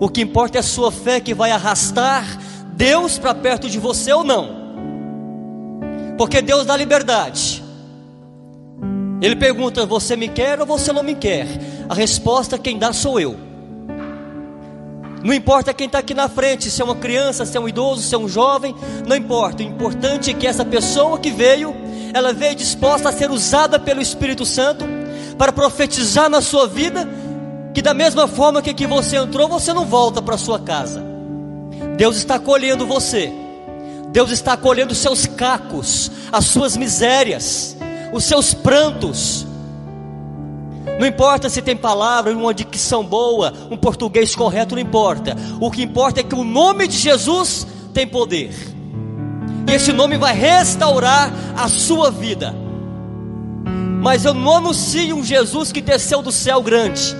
O que importa é a sua fé que vai arrastar Deus para perto de você ou não. Porque Deus dá liberdade. Ele pergunta: Você me quer ou você não me quer? A resposta quem dá sou eu. Não importa quem está aqui na frente, se é uma criança, se é um idoso, se é um jovem, não importa. O importante é que essa pessoa que veio, ela veio disposta a ser usada pelo Espírito Santo para profetizar na sua vida, que da mesma forma que aqui você entrou, você não volta para sua casa. Deus está acolhendo você. Deus está acolhendo os seus cacos, as suas misérias, os seus prantos, não importa se tem palavra, uma dicção boa, um português correto, não importa. O que importa é que o nome de Jesus tem poder. E esse nome vai restaurar a sua vida. Mas eu não anuncio um Jesus que desceu do céu grande.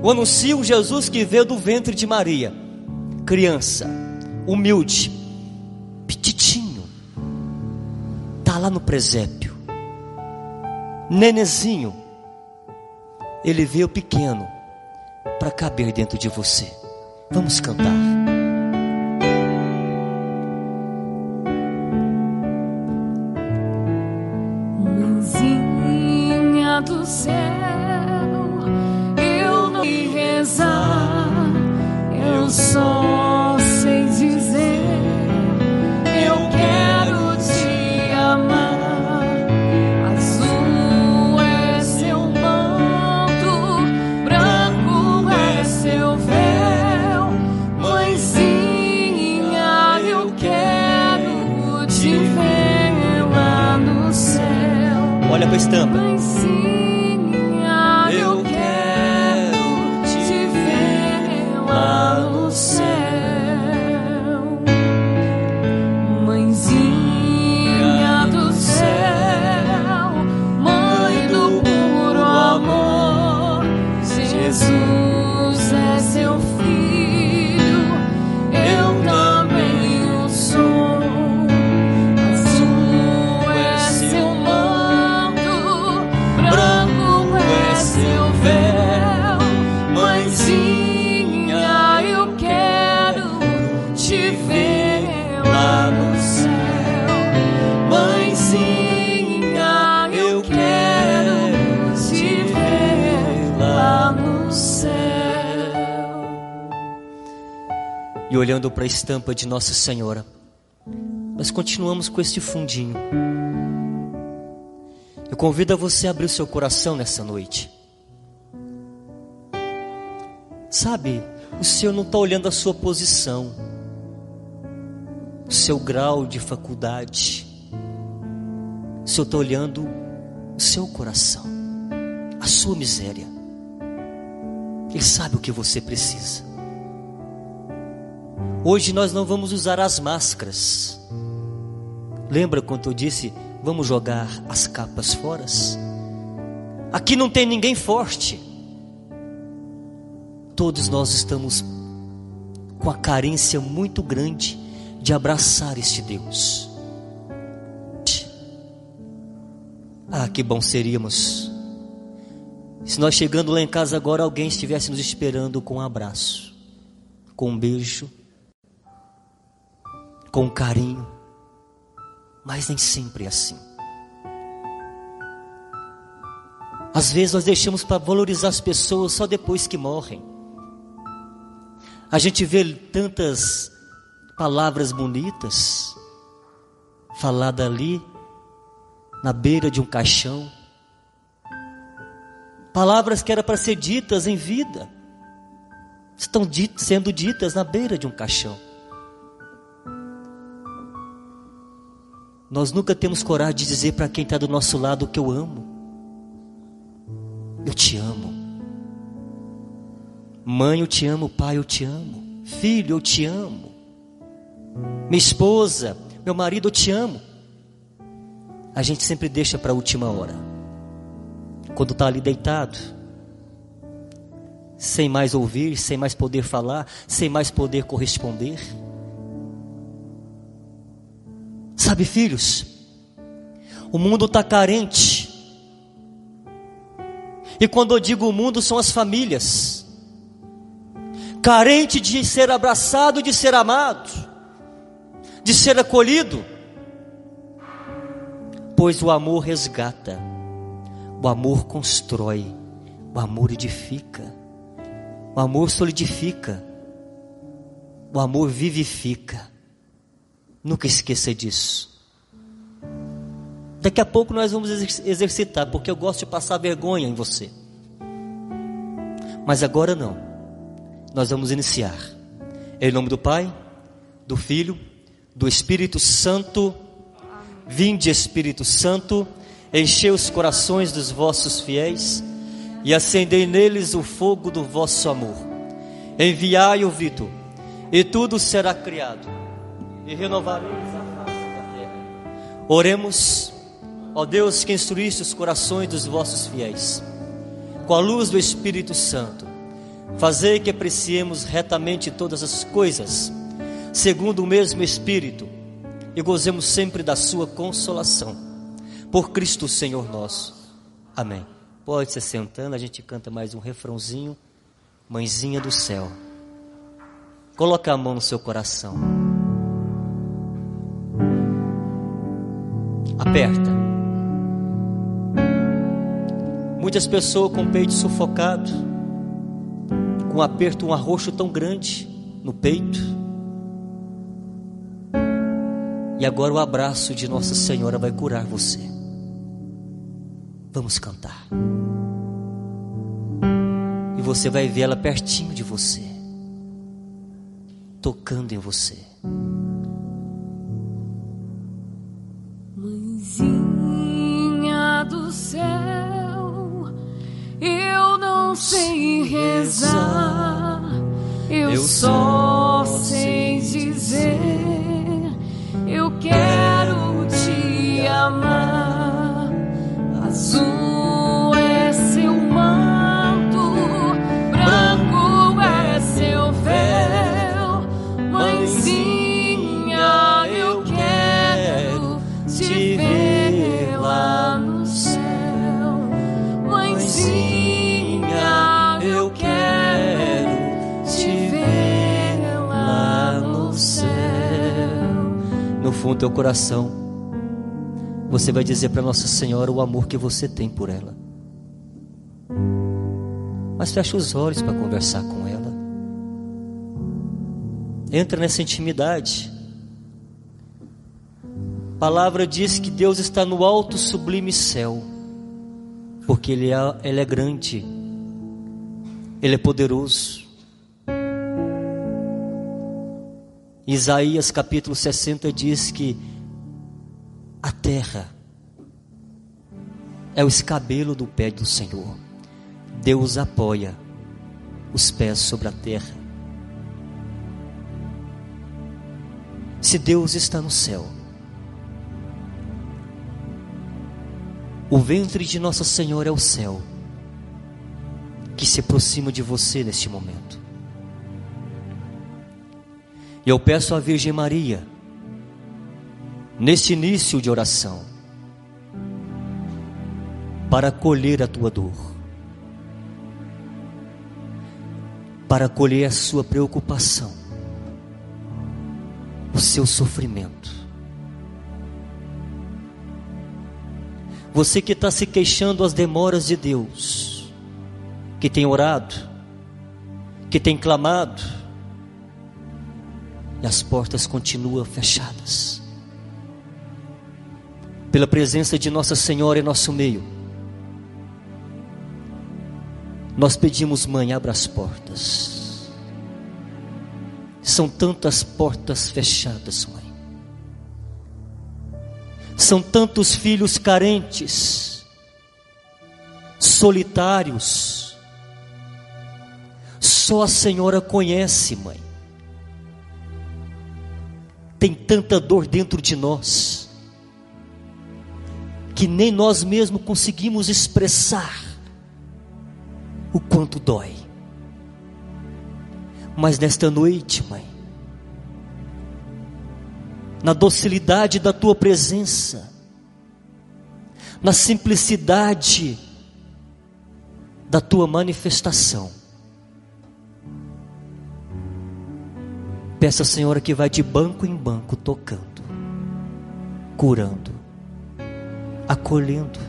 Eu anuncio um Jesus que veio do ventre de Maria. Criança, humilde, petitinho. Tá lá no presépio. Nenezinho ele veio pequeno para caber dentro de você. Vamos cantar. Olhando para a estampa de Nossa Senhora, nós continuamos com este fundinho. Eu convido a você a abrir o seu coração nessa noite. Sabe, o Senhor não está olhando a sua posição, o seu grau de faculdade. O Senhor está olhando o seu coração, a sua miséria. Ele sabe o que você precisa. Hoje nós não vamos usar as máscaras. Lembra quando eu disse, vamos jogar as capas fora? Aqui não tem ninguém forte. Todos nós estamos com a carência muito grande de abraçar este Deus. Ah, que bom seríamos se nós chegando lá em casa agora alguém estivesse nos esperando com um abraço, com um beijo, com carinho, mas nem sempre é assim. Às vezes nós deixamos para valorizar as pessoas só depois que morrem. A gente vê tantas palavras bonitas faladas ali na beira de um caixão. Palavras que eram para ser ditas em vida, estão sendo ditas na beira de um caixão. Nós nunca temos coragem de dizer para quem está do nosso lado que eu amo. Eu te amo. Mãe, eu te amo. Pai, eu te amo. Filho, eu te amo. Minha esposa, meu marido, eu te amo. A gente sempre deixa para a última hora. Quando está ali deitado, sem mais ouvir, sem mais poder falar, sem mais poder corresponder. Sabe, filhos, o mundo está carente. E quando eu digo o mundo, são as famílias. Carente de ser abraçado, de ser amado, de ser acolhido. Pois o amor resgata, o amor constrói, o amor edifica, o amor solidifica, O amor vivifica. Nunca esqueça disso. Daqui a pouco nós vamos exercitar, porque eu gosto de passar vergonha em você. Mas agora não. Nós vamos iniciar. Em nome do Pai, do Filho, do Espírito Santo. Vinde, Espírito Santo, enchei os corações dos vossos fiéis e acendei neles o fogo do vosso amor. Enviai o Vitor, e tudo será criado, e renovareis a face da terra. Oremos, ó Deus que instruíste os corações dos vossos fiéis, com a luz do Espírito Santo, fazei que apreciemos retamente todas as coisas, segundo o mesmo Espírito, e gozemos sempre da sua consolação. Por Cristo Senhor nosso. Amém. Pode se sentando, a gente canta mais um refrãozinho. Mãezinha do céu. Coloca a mão no seu coração. Aperta. Muitas pessoas com o peito sufocado, com um aperto, um arroxo tão grande no peito. E agora o abraço de Nossa Senhora vai curar você. Vamos cantar. E você vai ver ela pertinho de você, tocando em você. Do céu, eu não sei rezar, eu, só sei dizer, eu quero te amar. Azul fundo do teu coração, você vai dizer para Nossa Senhora o amor que você tem por ela. Mas fecha os olhos para conversar com ela. Entra nessa intimidade. A palavra diz que Deus está no alto sublime céu, porque Ele é, Ele é grande, Ele é poderoso. Isaías capítulo 60 diz que a terra é o escabelo do pé do Senhor. Deus apoia os pés sobre a terra. Se Deus está no céu, o ventre de Nossa Senhora é o céu que se aproxima de você neste momento. E eu peço à Virgem Maria, neste início de oração, para acolher a tua dor, para acolher a sua preocupação, o seu sofrimento. Você que está se queixando as demoras de Deus, que tem orado, que tem clamado, e as portas continuam fechadas. Pela presença de Nossa Senhora em nosso meio, nós pedimos, Mãe, abra as portas. São tantas portas fechadas, Mãe. São tantos filhos carentes, solitários. Só a Senhora conhece, Mãe. Tem tanta dor dentro de nós, que nem nós mesmos conseguimos expressar o quanto dói. Mas nesta noite, Mãe, na docilidade da tua presença, na simplicidade da tua manifestação, peça, Senhora, que vai de banco em banco tocando, curando, acolhendo,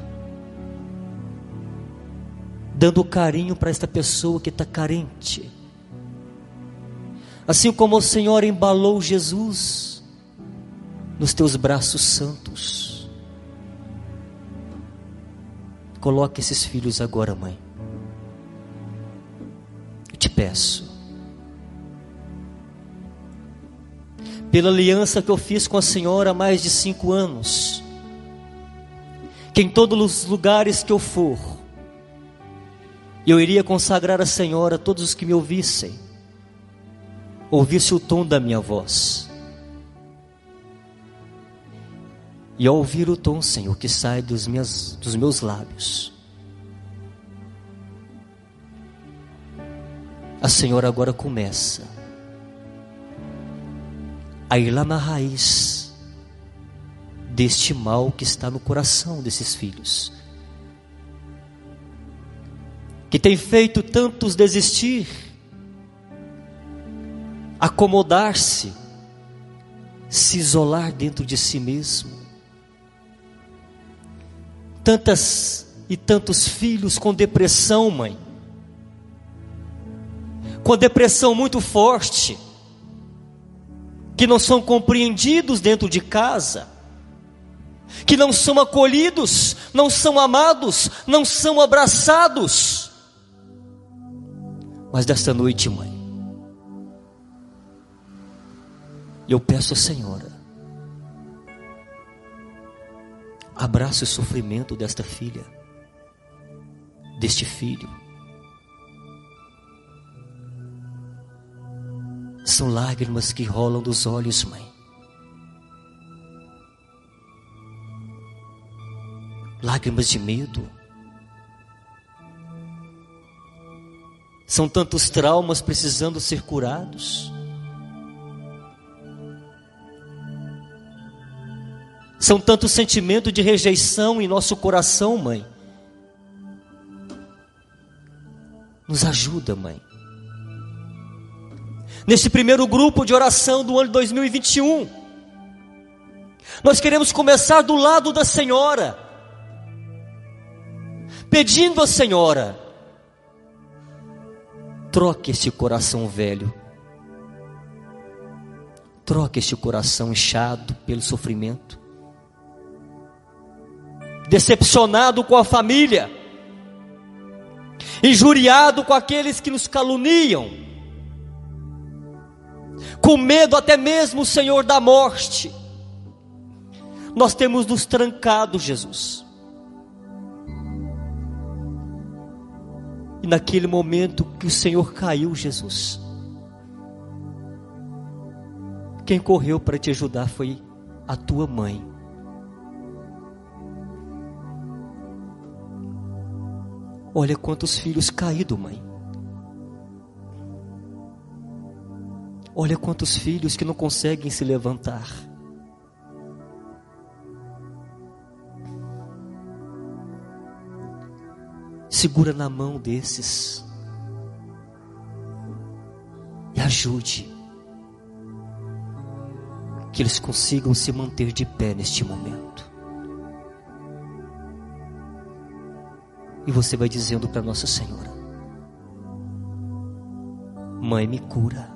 dando carinho para esta pessoa que está carente, Assim como o Senhor embalou Jesus nos teus braços santos. Coloque esses filhos agora, mãe. Eu te peço. Pela aliança que eu fiz com a Senhora há mais de cinco anos, que em todos os lugares que eu for, eu iria consagrar a Senhora a todos os que me ouvissem, ouvisse o tom da minha voz. E ao ouvir o tom, Senhor, que sai dos, minhas, dos meus lábios, a Senhora agora começa a ir lá na raiz deste mal que está no coração desses filhos, que tem feito tantos desistir, acomodar-se, se isolar dentro de si mesmo tantas e tantos filhos com depressão, mãe. Com depressão muito forte, que não são compreendidos dentro de casa, que não são acolhidos, não são amados, não são abraçados. Mas desta noite, mãe, eu peço à Senhora, Abraça o sofrimento desta filha, deste filho. São lágrimas que rolam dos olhos, mãe. Lágrimas de medo. São tantos traumas precisando ser curados. São tantos sentimentos de rejeição em nosso coração, mãe. Nos ajuda, mãe. Neste primeiro grupo de oração do ano 2021, nós queremos começar do lado da Senhora, pedindo à Senhora, troque este coração velho, troque este coração inchado pelo sofrimento, decepcionado com a família, injuriado com aqueles que nos caluniam, com medo até mesmo, Senhor, da morte. Nós temos nos trancado, Jesus. E naquele momento que o Senhor caiu, Jesus, quem correu para te ajudar foi a tua mãe. Olha quantos filhos caídos, mãe. Olha quantos filhos que não conseguem se levantar. Segura na mão desses e ajude que eles consigam se manter de pé neste momento. E você vai dizendo para Nossa Senhora: Mãe, me cura.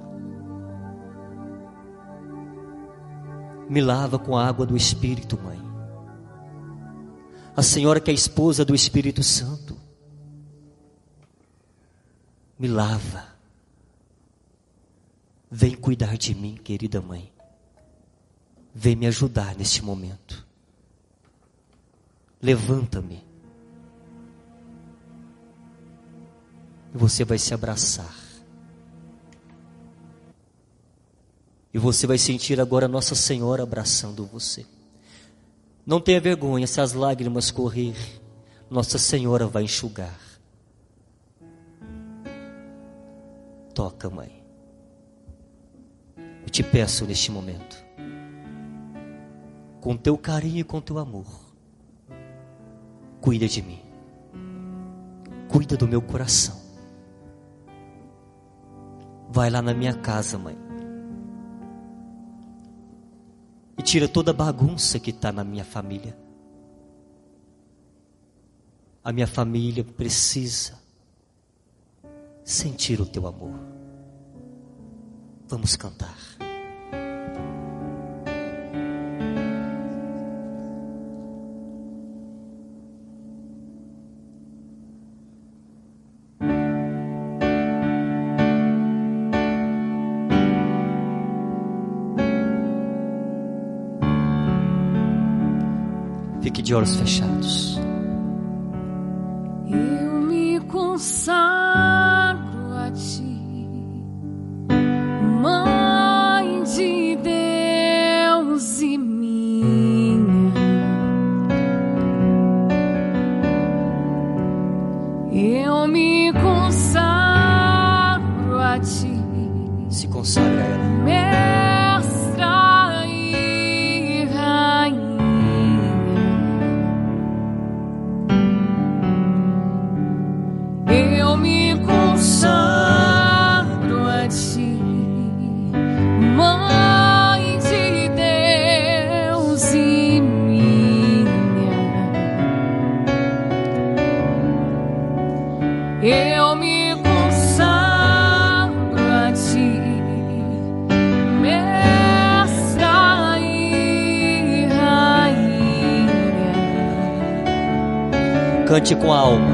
Me lava com a água do Espírito, mãe. A Senhora que é esposa do Espírito Santo. Me lava. Vem cuidar de mim, querida mãe. Vem me ajudar neste momento. Levanta-me. e você vai se abraçar. E você vai sentir agora Nossa Senhora abraçando você. Não tenha vergonha se as lágrimas correr, Nossa Senhora vai enxugar. Toca, mãe. Eu te peço neste momento, com teu carinho e com teu amor, cuida de mim, cuida do meu coração. Vai lá na minha casa, mãe. E tira toda a bagunça que está na minha família. A minha família precisa sentir o teu amor. Vamos cantar. De olhos fechados. Com a alma.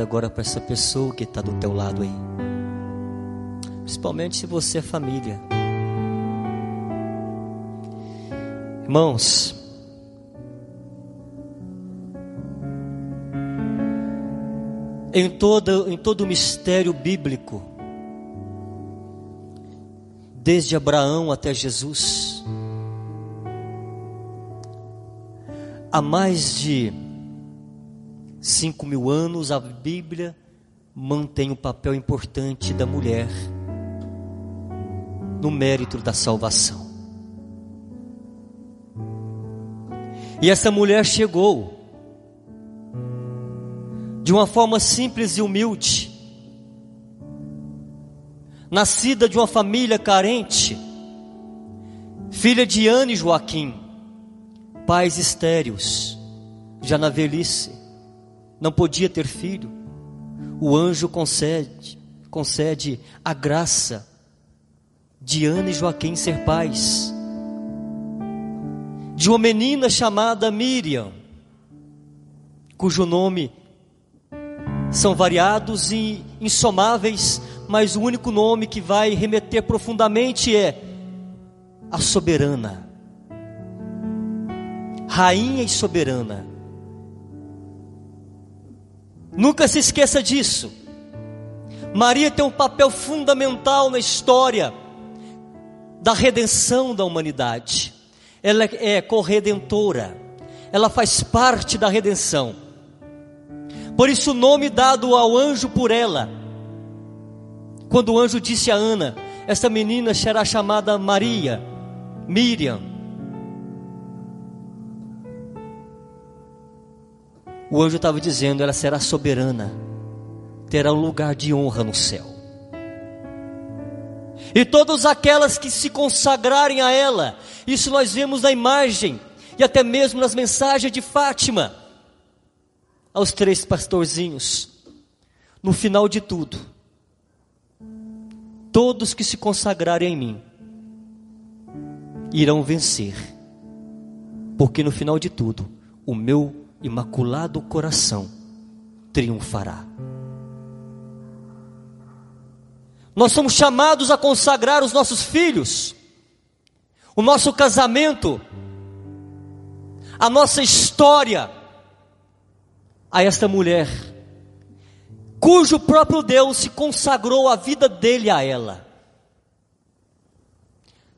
Agora para essa pessoa que está do teu lado aí. Principalmente se você é família. Irmãos, em todo, em todo o mistério bíblico, desde Abraão até Jesus, há mais de cinco mil anos, a Bíblia mantém o papel importante da mulher no mérito da salvação. E essa mulher chegou de uma forma simples e humilde, nascida de uma família carente, filha de Ana e Joaquim, pais estéreos, já na velhice, não podia ter filho. O anjo concede, concede a graça de Ana e Joaquim ser pais. De uma menina chamada Miriam, cujo nome são variados e insomáveis, mas o único nome que vai remeter profundamente é a soberana, rainha e soberana. Nunca se esqueça disso. Maria tem um papel fundamental na história da redenção da humanidade. Ela é corredentora. Ela faz parte da redenção. Por isso o nome dado ao anjo por ela. Quando o anjo disse a Ana: "Essa menina será chamada Maria, Miriam". O anjo estava dizendo: ela será soberana, terá um lugar de honra no céu. E todas aquelas que se consagrarem a ela, isso nós vemos na imagem e até mesmo nas mensagens de Fátima, aos três pastorzinhos. No final de tudo, todos que se consagrarem em mim irão vencer, porque no final de tudo, o meu imaculado coração triunfará. Nós somos chamados a consagrar os nossos filhos, o nosso casamento, a nossa história a esta mulher, cujo próprio Deus se consagrou a vida dele a ela.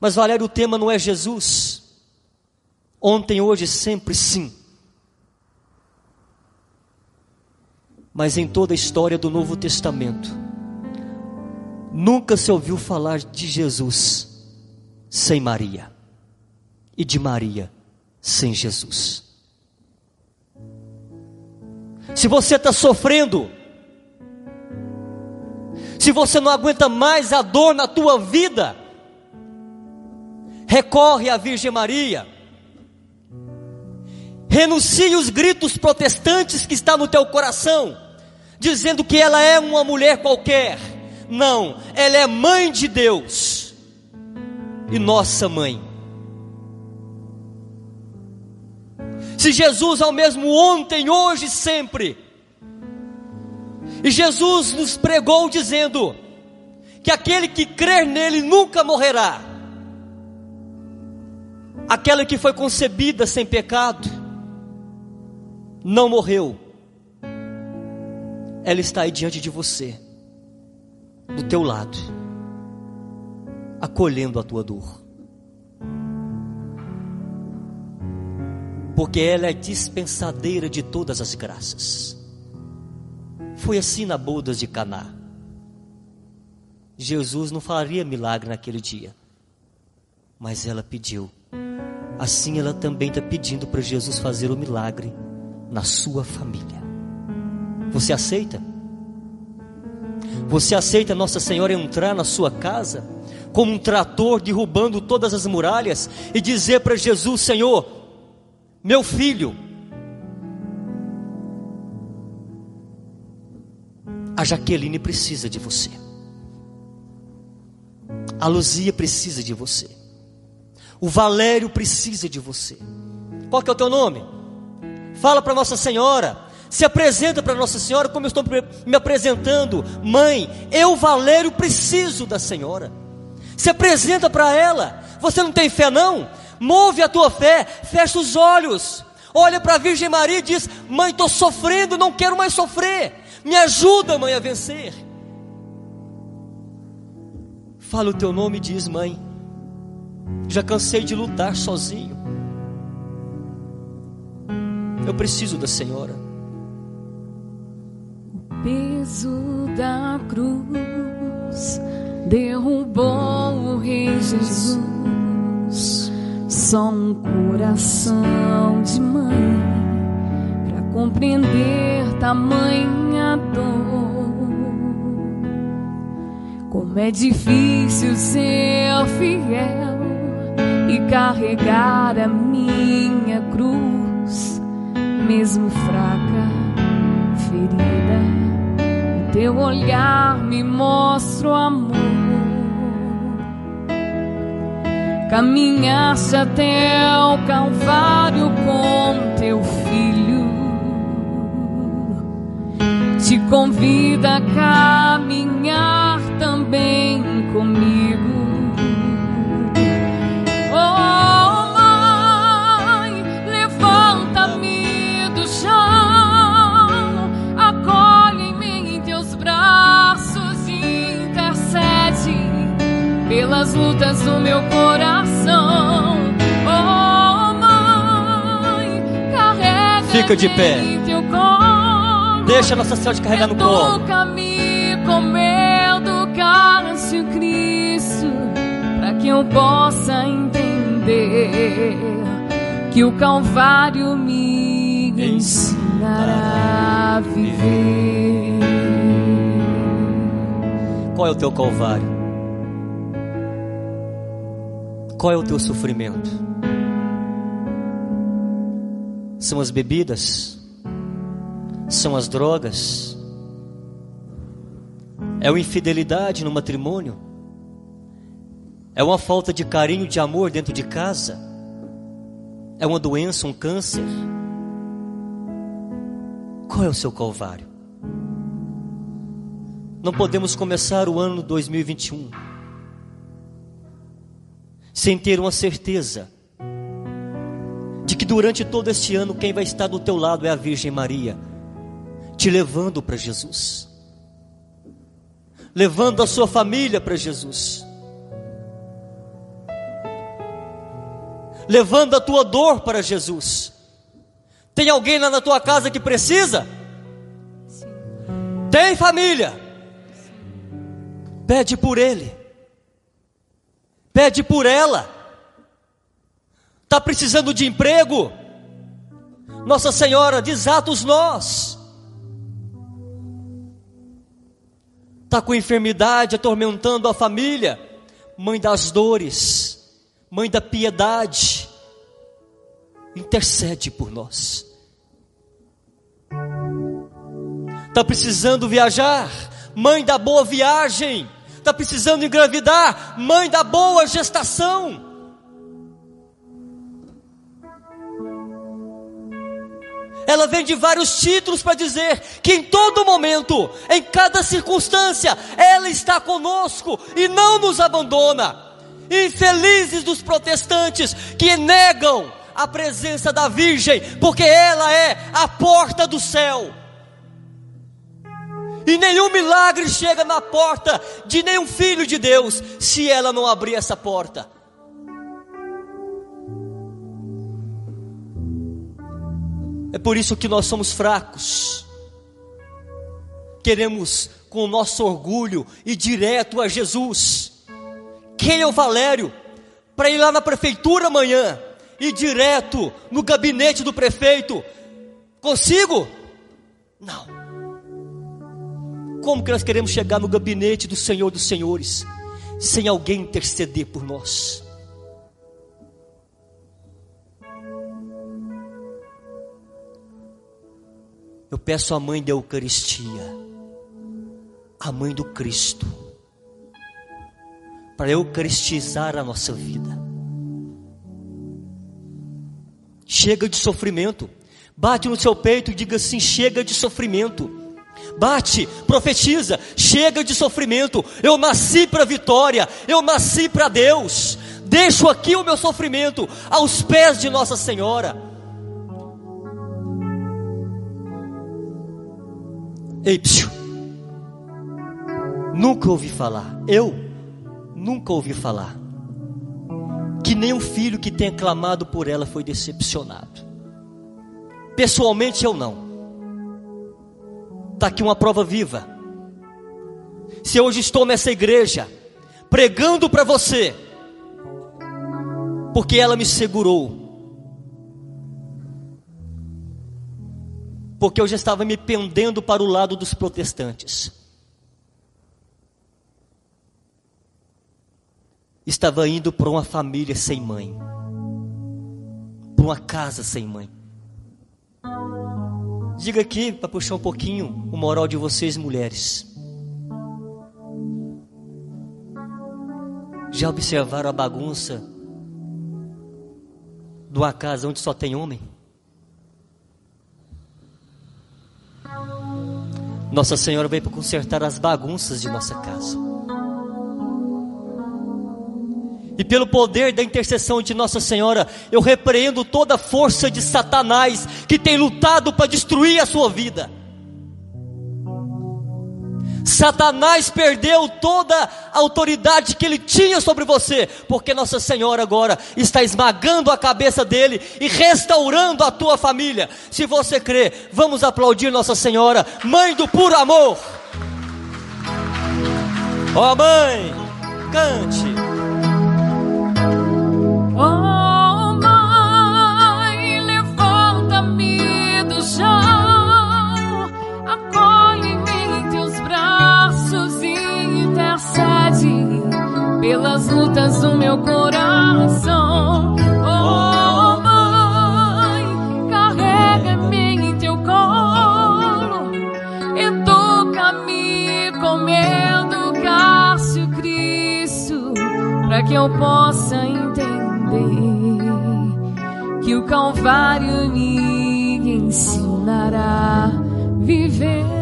Mas Valério, o tema não é Jesus. Ontem, hoje, sempre sim. Mas em toda a história do Novo Testamento, nunca se ouviu falar de Jesus sem Maria e de Maria sem Jesus. Se você está sofrendo, se você não aguenta mais a dor na tua vida, recorre à Virgem Maria. Renuncie os gritos protestantes que está no teu coração, dizendo que ela é uma mulher qualquer. Não, ela é mãe de Deus e nossa mãe. Se Jesus é o mesmo ontem, hoje e sempre. E Jesus nos pregou dizendo que aquele que crer nele nunca morrerá. Aquela que foi concebida sem pecado não morreu. Ela está aí diante de você, do teu lado, acolhendo a tua dor. porque ela é dispensadeira de todas as graças. Foi assim na bodas de Caná. Jesus não faria milagre naquele dia, mas ela pediu. Assim ela também está pedindo para Jesus fazer o milagre na sua família. Você aceita? Você aceita Nossa Senhora entrar na sua casa como um trator derrubando todas as muralhas e dizer para Jesus: Senhor, meu filho, a Jaqueline precisa de você. A Luzia precisa de você. O Valério precisa de você. Qual que é o teu nome? Fala para Nossa Senhora. Se apresenta para Nossa Senhora como eu estou me apresentando. Mãe, eu, Valério, preciso da Senhora. Se apresenta para ela. Você não tem fé, não? Move a tua fé, fecha os olhos. Olha para a Virgem Maria e diz: Mãe, estou sofrendo, não quero mais sofrer. Me ajuda, mãe, a vencer. Fala o teu nome e diz: Mãe, já cansei de lutar sozinho. Eu preciso da Senhora. Peso da cruz derrubou o Rei Jesus só um coração de mãe para compreender tamanha dor. Como é difícil ser fiel e carregar a minha cruz, mesmo fraca, ferida. O teu olhar me mostra o amor Caminhaste até o Calvário com teu filho, te convida a caminhar também comigo. Pelas lutas do meu coração. Fica de pé. Deixa Nossa Senhora te carregar no colo. Toca-me com medo, cálice Cristo, para que eu possa entender que o Calvário me ensinará a viver. Qual é o teu Calvário? Qual é o teu sofrimento? São as bebidas? São as drogas? É uma infidelidade no matrimônio? É uma falta de carinho, de amor dentro de casa? É uma doença, um câncer? Qual é o seu calvário? Não podemos começar o ano 2021 sem ter uma certeza de que durante todo este ano quem vai estar do teu lado é a Virgem Maria, te levando para Jesus, levando a sua família para Jesus, levando a tua dor para Jesus. Tem alguém lá na tua casa que precisa? Tem família? Pede por ele. Pede por ela. Está precisando de emprego? Nossa Senhora, desata os nós. Está com enfermidade atormentando a família? Mãe das dores, Mãe da piedade, intercede por nós. Está precisando viajar? Mãe da boa viagem está precisando engravidar, mãe da boa gestação. Ela vem de vários títulos para dizer que em todo momento, em cada circunstância, ela está conosco e não nos abandona. Infelizes dos protestantes que negam a presença da Virgem, porque ela é a porta do céu. E nenhum milagre chega na porta de nenhum filho de Deus se ela não abrir essa porta. É por isso que nós somos fracos. Queremos, com o nosso orgulho, ir direto a Jesus. Quem é o Valério? Para ir lá na prefeitura amanhã, ir direto no gabinete do prefeito. Consigo? Não. Como que nós queremos chegar no gabinete do Senhor dos Senhores sem alguém interceder por nós? Eu peço à mãe da Eucaristia, a mãe do Cristo, para eucaristizar a nossa vida. Chega de sofrimento. Bate no seu peito e diga assim: chega de sofrimento bate, profetiza, chega de sofrimento. Eu nasci para vitória, eu nasci para Deus. Deixo aqui o meu sofrimento aos pés de Nossa Senhora. Ei, psiu. Nunca ouvi falar, eu nunca ouvi falar, que nenhum filho que tenha clamado por ela foi decepcionado. Pessoalmente eu não. Está aqui uma prova viva. Se hoje estou nessa igreja, pregando para você, porque ela me segurou, porque eu já estava me pendendo para o lado dos protestantes. Estava indo para uma família sem mãe, para uma casa sem mãe. Diga aqui para puxar um pouquinho o moral de vocês, mulheres. Já observaram a bagunça de uma casa onde só tem homem? Nossa Senhora veio para consertar as bagunças de nossa casa. E pelo poder da intercessão de Nossa Senhora, eu repreendo toda a força de Satanás que tem lutado para destruir a sua vida. Satanás perdeu toda a autoridade que ele tinha sobre você, porque Nossa Senhora agora está esmagando a cabeça dele e restaurando a tua família. Se você crê, vamos aplaudir Nossa Senhora, Mãe do puro amor. Ó oh, mãe, cante. Pelas lutas do meu coração. Oh, mãe, carrega-me em teu colo, educa-me comendo Cássio Cristo, para que eu possa entender que o Calvário me ensinará a viver.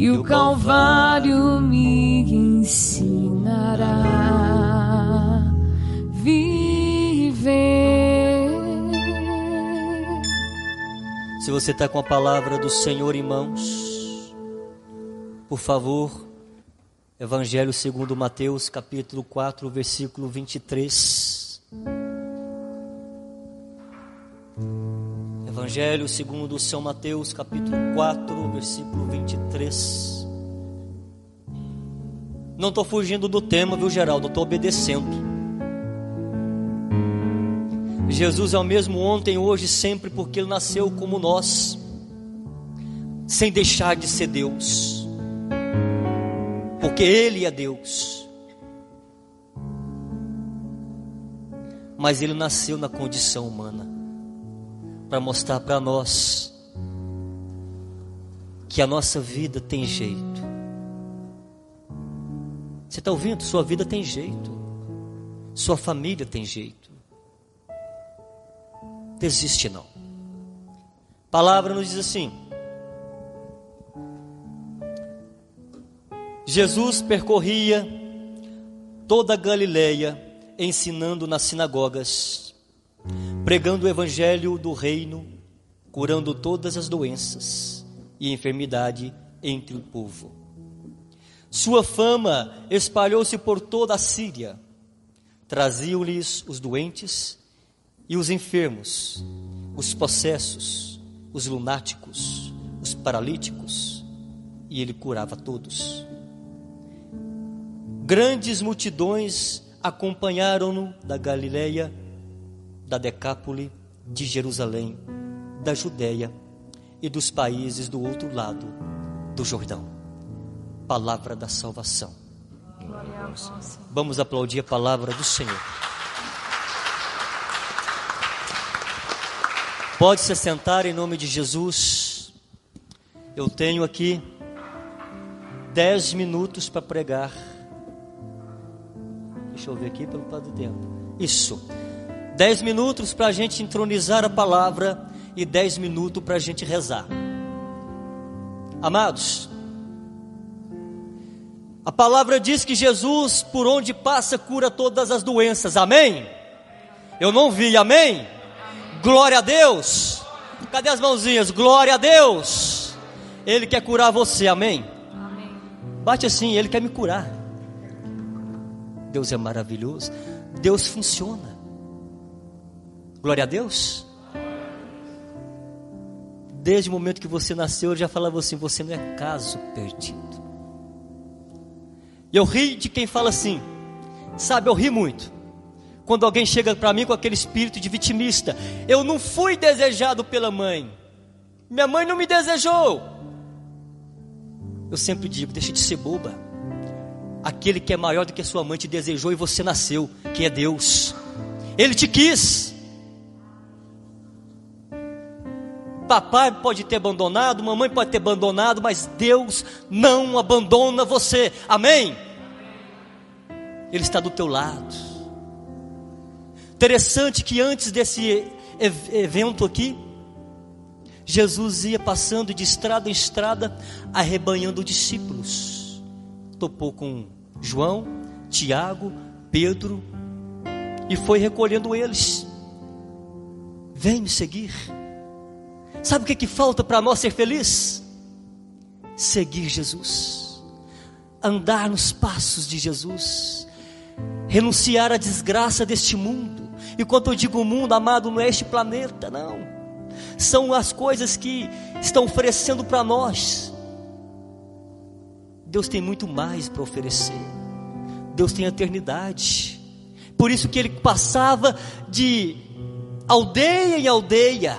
Que o Calvário me ensinará viver. Se você está com a palavra do Senhor em mãos, por favor, Evangelho segundo Mateus, capítulo 4, versículo 23. Evangelho segundo São Mateus, capítulo 4, versículo 23. Não estou fugindo do tema, viu, Geraldo? Estou obedecendo. Jesus é o mesmo ontem, hoje, sempre, porque Ele nasceu como nós, sem deixar de ser Deus, porque Ele é Deus. Mas Ele nasceu na condição humana, para mostrar para nós que a nossa vida tem jeito. Você está ouvindo? Sua vida tem jeito, sua família tem jeito desiste não. A palavra nos diz assim: Jesus percorria toda a Galileia, ensinando nas sinagogas, pregando o evangelho do reino, curando todas as doenças e enfermidade entre o povo. Sua fama espalhou-se por toda a Síria. Traziam-lhes os doentes e os enfermos, os possessos, os lunáticos, os paralíticos, e ele curava todos. Grandes multidões acompanharam-no da Galileia, da Decápole, de Jerusalém, da Judéia e dos países do outro lado do Jordão. Palavra da salvação. Vamos aplaudir a palavra do Senhor. Pode se sentar em nome de Jesus. Eu tenho aqui dez minutos para pregar. Deixa eu ver aqui pelo lado do tempo. Isso. Dez minutos para a gente entronizar a palavra e dez minutos para a gente rezar. Amados, a palavra diz que Jesus, por onde passa, cura todas as doenças. Amém? Eu não vi, amém? Glória a Deus. Cadê as mãozinhas? Glória a Deus. Ele quer curar você, amém? amém? Bate assim, ele quer me curar. Deus é maravilhoso. Deus funciona. Glória a Deus. Desde o momento que você nasceu, ele já falava assim: você não é caso perdido. E eu ri de quem fala assim, sabe, eu ri muito quando alguém chega para mim com aquele espírito de vitimista. Eu não fui desejado pela mãe. Minha mãe não me desejou. Eu sempre digo: deixa de ser boba. Aquele que é maior do que a sua mãe te desejou e você nasceu, que é Deus. Ele te quis. Papai pode ter abandonado, mamãe pode ter abandonado, mas Deus não abandona você. Amém? Ele está do teu lado. Interessante que antes desse evento aqui, Jesus ia passando de estrada em estrada, arrebanhando discípulos. Topou com João, Tiago, Pedro e foi recolhendo eles. Vem me seguir. Sabe o que, que falta para nós ser feliz? Seguir Jesus, andar nos passos de Jesus, renunciar à desgraça deste mundo e quando eu digo mundo, amado, não é este planeta, não. São as coisas que estão oferecendo para nós. Deus tem muito mais para oferecer. Deus tem eternidade. Por isso que ele passava de aldeia em aldeia,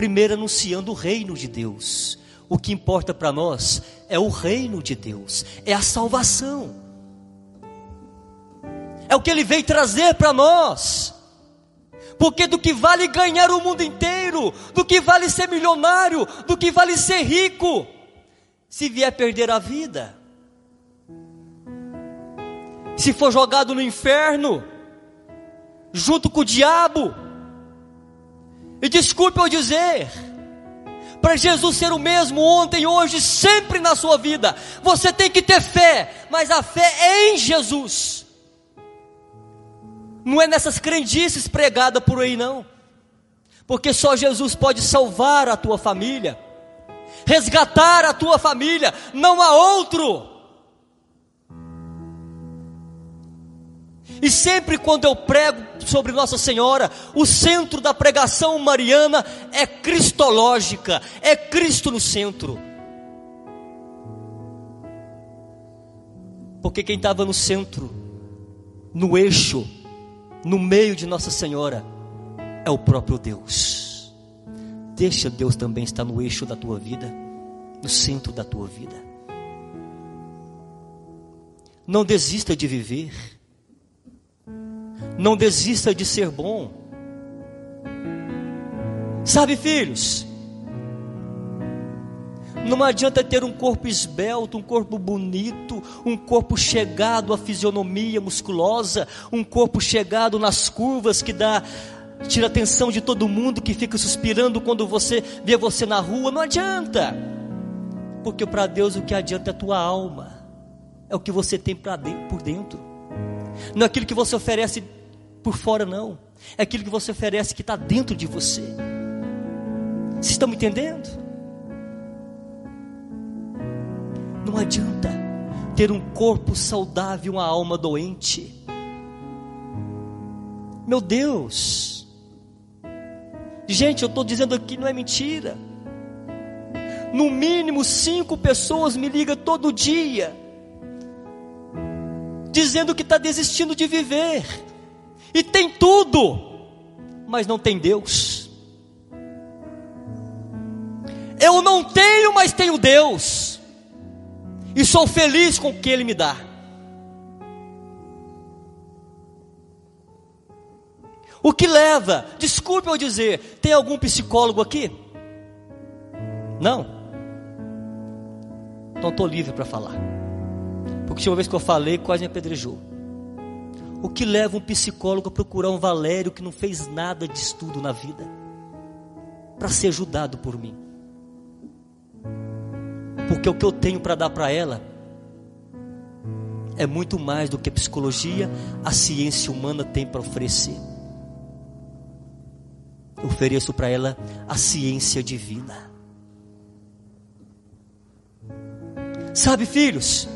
primeiro anunciando o reino de Deus. O que importa para nós é o reino de Deus, é a salvação é o que ele veio trazer para nós. Porque do que vale ganhar o mundo inteiro, do que vale ser milionário, do que vale ser rico, se vier perder a vida, se for jogado no inferno, junto com o diabo, e desculpe eu dizer, Para Jesus ser o mesmo ontem, hoje, sempre na sua vida, você tem que ter fé, mas a fé é em Jesus. Não é nessas crendices pregadas por aí, não. Porque só Jesus pode salvar a tua família, resgatar a tua família, não há outro. E sempre quando eu prego sobre Nossa Senhora, o centro da pregação mariana é cristológica, é Cristo no centro. Porque quem estava no centro, no eixo, no meio de Nossa Senhora, é o próprio Deus. Deixa Deus também estar no eixo da tua vida, no centro da tua vida. Não desista de viver. Não desista de ser bom. Sabe, filhos, não adianta ter um corpo esbelto, um corpo bonito, um corpo chegado à fisionomia musculosa, um corpo chegado nas curvas que dá tira a atenção de todo mundo que fica suspirando quando você vê você na rua. Não adianta. Porque para Deus o que adianta é a tua alma. É o que você tem por dentro. Não é aquilo que você oferece por fora, não. É aquilo que você oferece que está dentro de você. Vocês estão me entendendo? Não adianta ter um corpo saudável, uma alma doente. Meu Deus. Gente, eu estou dizendo aqui, não é mentira. No mínimo cinco pessoas me ligam todo dia, dizendo que está desistindo de viver, e tem tudo, mas não tem Deus. Eu não tenho, mas tenho Deus, e sou feliz com o que Ele me dá. O que leva, desculpe eu dizer, tem algum psicólogo aqui? Não? Então estou livre para falar. Porque uma vez que eu falei, quase me apedrejou. O que leva um psicólogo a procurar um Valério que não fez nada de estudo na vida? Para ser ajudado por mim. Porque o que eu tenho para dar para ela é muito mais do que a psicologia, a ciência humana tem para oferecer. Eu ofereço para ela a ciência divina. Sabe, filhos,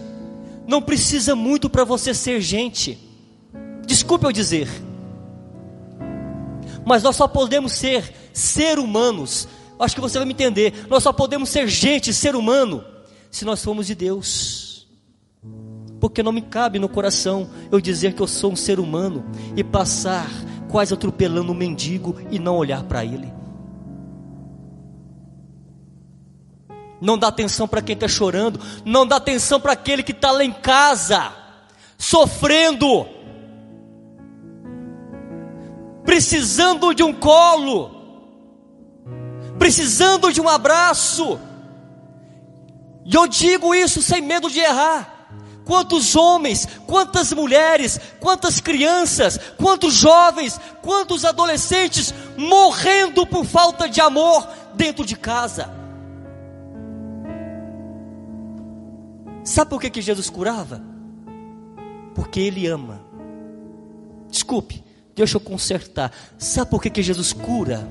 não precisa muito para você ser gente. Desculpe eu dizer. Mas nós só podemos ser ser humanos. Acho que você vai me entender. Nós só podemos ser gente, ser humano, se nós formos de Deus. Porque não me cabe no coração eu dizer que eu sou um ser humano e passar quase atropelando um mendigo e não olhar para ele. Não dá atenção para quem está chorando, não dá atenção para aquele que está lá em casa, sofrendo, precisando de um colo, precisando de um abraço. E eu digo isso sem medo de errar. Quantos homens, quantas mulheres, quantas crianças, quantos jovens, quantos adolescentes morrendo por falta de amor dentro de casa. Sabe por que, que Jesus curava? Porque Ele ama. Desculpe, deixa eu consertar. Sabe por que, que Jesus cura?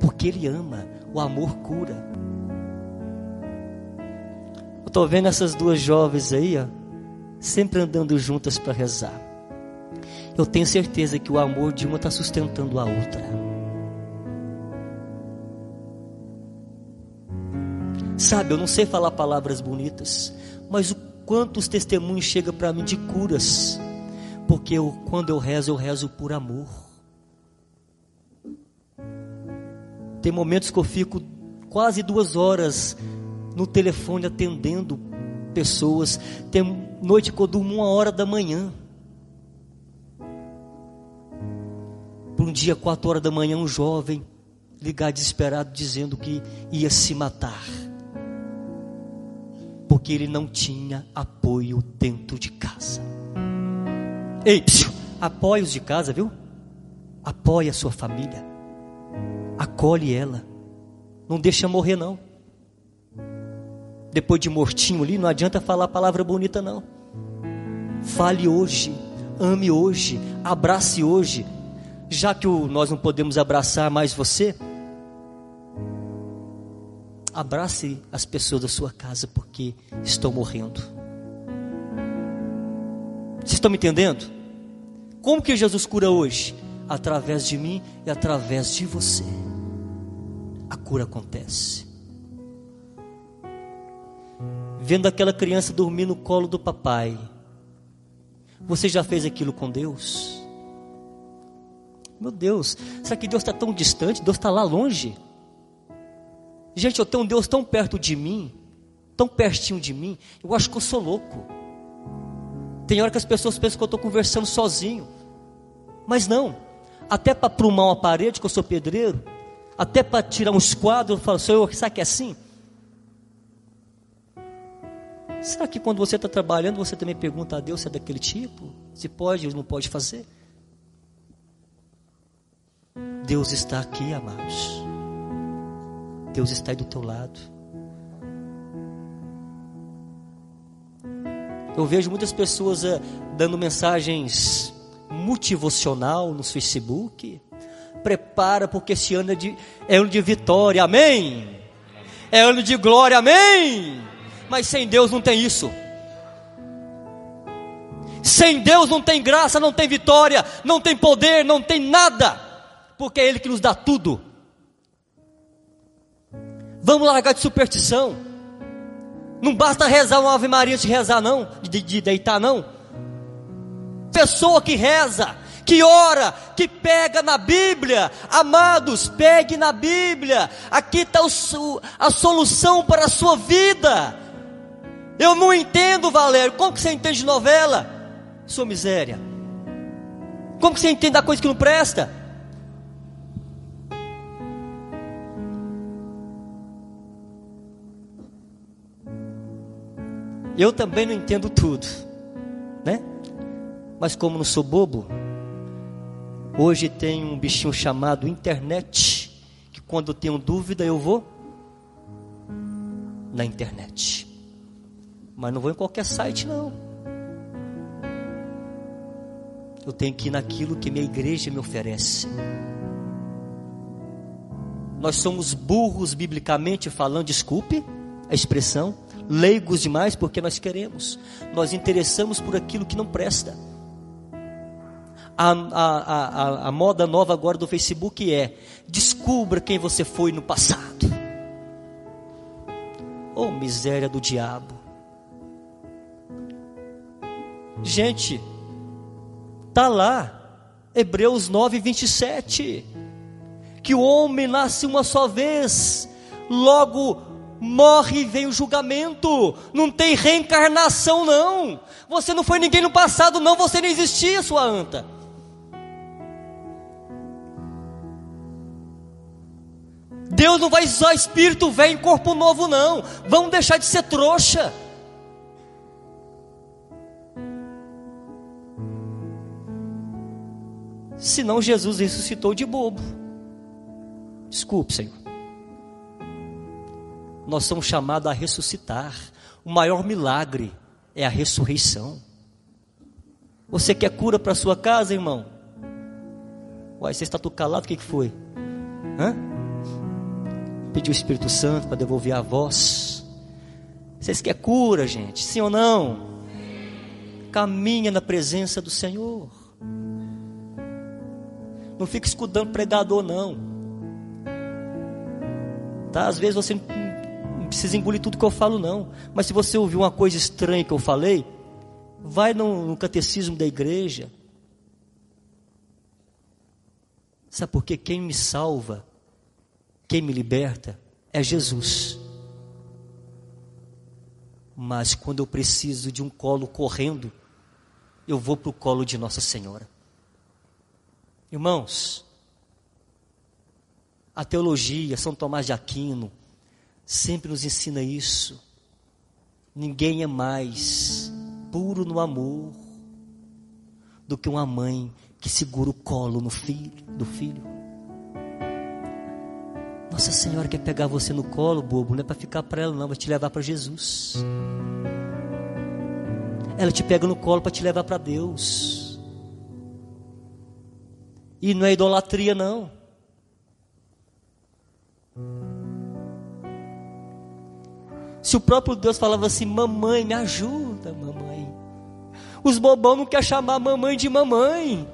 Porque Ele ama. O amor cura. Eu estou vendo essas duas jovens aí, ó, sempre andando juntas para rezar. Eu tenho certeza que o amor de uma está sustentando a outra. Sabe, eu não sei falar palavras bonitas, mas o quantos testemunhos chega para mim de curas, porque eu, quando eu rezo, eu rezo por amor. Tem momentos que eu fico quase duas horas no telefone atendendo pessoas. Tem noite que eu durmo uma hora da manhã. Por um dia, quatro horas da manhã, um jovem ligar desesperado dizendo que ia se matar. Porque ele não tinha apoio dentro de casa. Ei, psiu, apoios de casa, viu? Apoie a sua família. Acolhe ela Não deixa morrer, não. Depois de mortinho ali, não adianta falar palavra bonita, não. Fale hoje, ame hoje, abrace hoje. Já que o, nós não podemos abraçar mais você, abrace as pessoas da sua casa porque estão morrendo. Vocês estão me entendendo? Como que Jesus cura hoje? Através de mim e através de você. A cura acontece. Vendo aquela criança dormir no colo do papai. Você já fez aquilo com Deus? Meu Deus, será que Deus está tão distante? Deus está lá longe? Gente, eu tenho um Deus tão perto de mim, tão pertinho de mim, eu acho que eu sou louco. Tem hora que as pessoas pensam que eu estou conversando sozinho, mas não. Até para plumar uma parede, que eu sou pedreiro, até para tirar uns quadros, eu falo, Senhor, sabe que é assim? Será que quando você está trabalhando, você também pergunta a Deus se é daquele tipo? Se pode ou não pode fazer? Deus está aqui, amados. Deus está aí do teu lado. Eu vejo muitas pessoas uh, dando mensagens motivacional no Facebook. Prepara, porque esse ano é, de, é ano de vitória, amém? É ano de glória, amém? Mas sem Deus não tem isso. Sem Deus não tem graça, não tem vitória, não tem poder, não tem nada, porque é Ele que nos dá tudo. Vamos largar de superstição. Não basta rezar uma Ave Maria de rezar, não, de, de deitar, não. Pessoa que reza, que ora, que pega na Bíblia, amados, pegue na Bíblia. Aqui está a solução para a sua vida. Eu não entendo, Valério. Como que você entende de novela? Sua miséria. Como que você entende da coisa que não presta? Eu também não entendo tudo, né? Mas como não sou bobo, hoje tem um bichinho chamado internet, que quando eu tenho dúvida eu vou na internet. Mas não vou em qualquer site não. Eu tenho que ir naquilo que minha igreja me oferece. Nós somos burros biblicamente falando, desculpe a expressão, leigos demais porque nós queremos, nós interessamos por aquilo que não presta. A, a, a, a, moda nova agora do Facebook é: descubra quem você foi no passado. Oh, miséria do diabo. Gente, tá lá, Hebreus 9, 27. Que o homem nasce uma só vez, logo morre e vem o julgamento. Não tem reencarnação, não. Você não foi ninguém no passado, não. Você não existia, sua anta. Deus não vai usar espírito velho em corpo novo, não. Vamos deixar de ser trouxa. Senão Jesus ressuscitou de bobo. Desculpe, Senhor nós somos chamados a ressuscitar. O maior milagre é a ressurreição. Você quer cura para sua casa, irmão? Uai, você está tudo calado, o que, foi? Hã? Pediu o Espírito Santo para devolver a voz. Vocês querem cura, gente? Sim ou não? Caminha na presença do Senhor. Não fica escutando pregador, não. Tá? Às vezes você precisa engolir tudo que eu falo, não. Mas se você ouviu uma coisa estranha que eu falei, vai no, no catecismo da igreja. Sabe por quê? Quem me salva, quem me liberta é Jesus. Mas quando eu preciso de um colo correndo, eu vou para o colo de Nossa Senhora. Irmãos, a teologia, São Tomás de Aquino, sempre nos ensina isso. Ninguém é mais puro no amor do que uma mãe que segura o colo no filho, do filho. Nossa Senhora quer pegar você no colo, bobo, não é para ficar para ela, não, vai te levar para Jesus. Ela te pega no colo para te levar para Deus. E não é idolatria, não. Se o próprio Deus falava assim: Mamãe, me ajuda, mamãe. Os bobão não querem chamar mamãe de mamãe.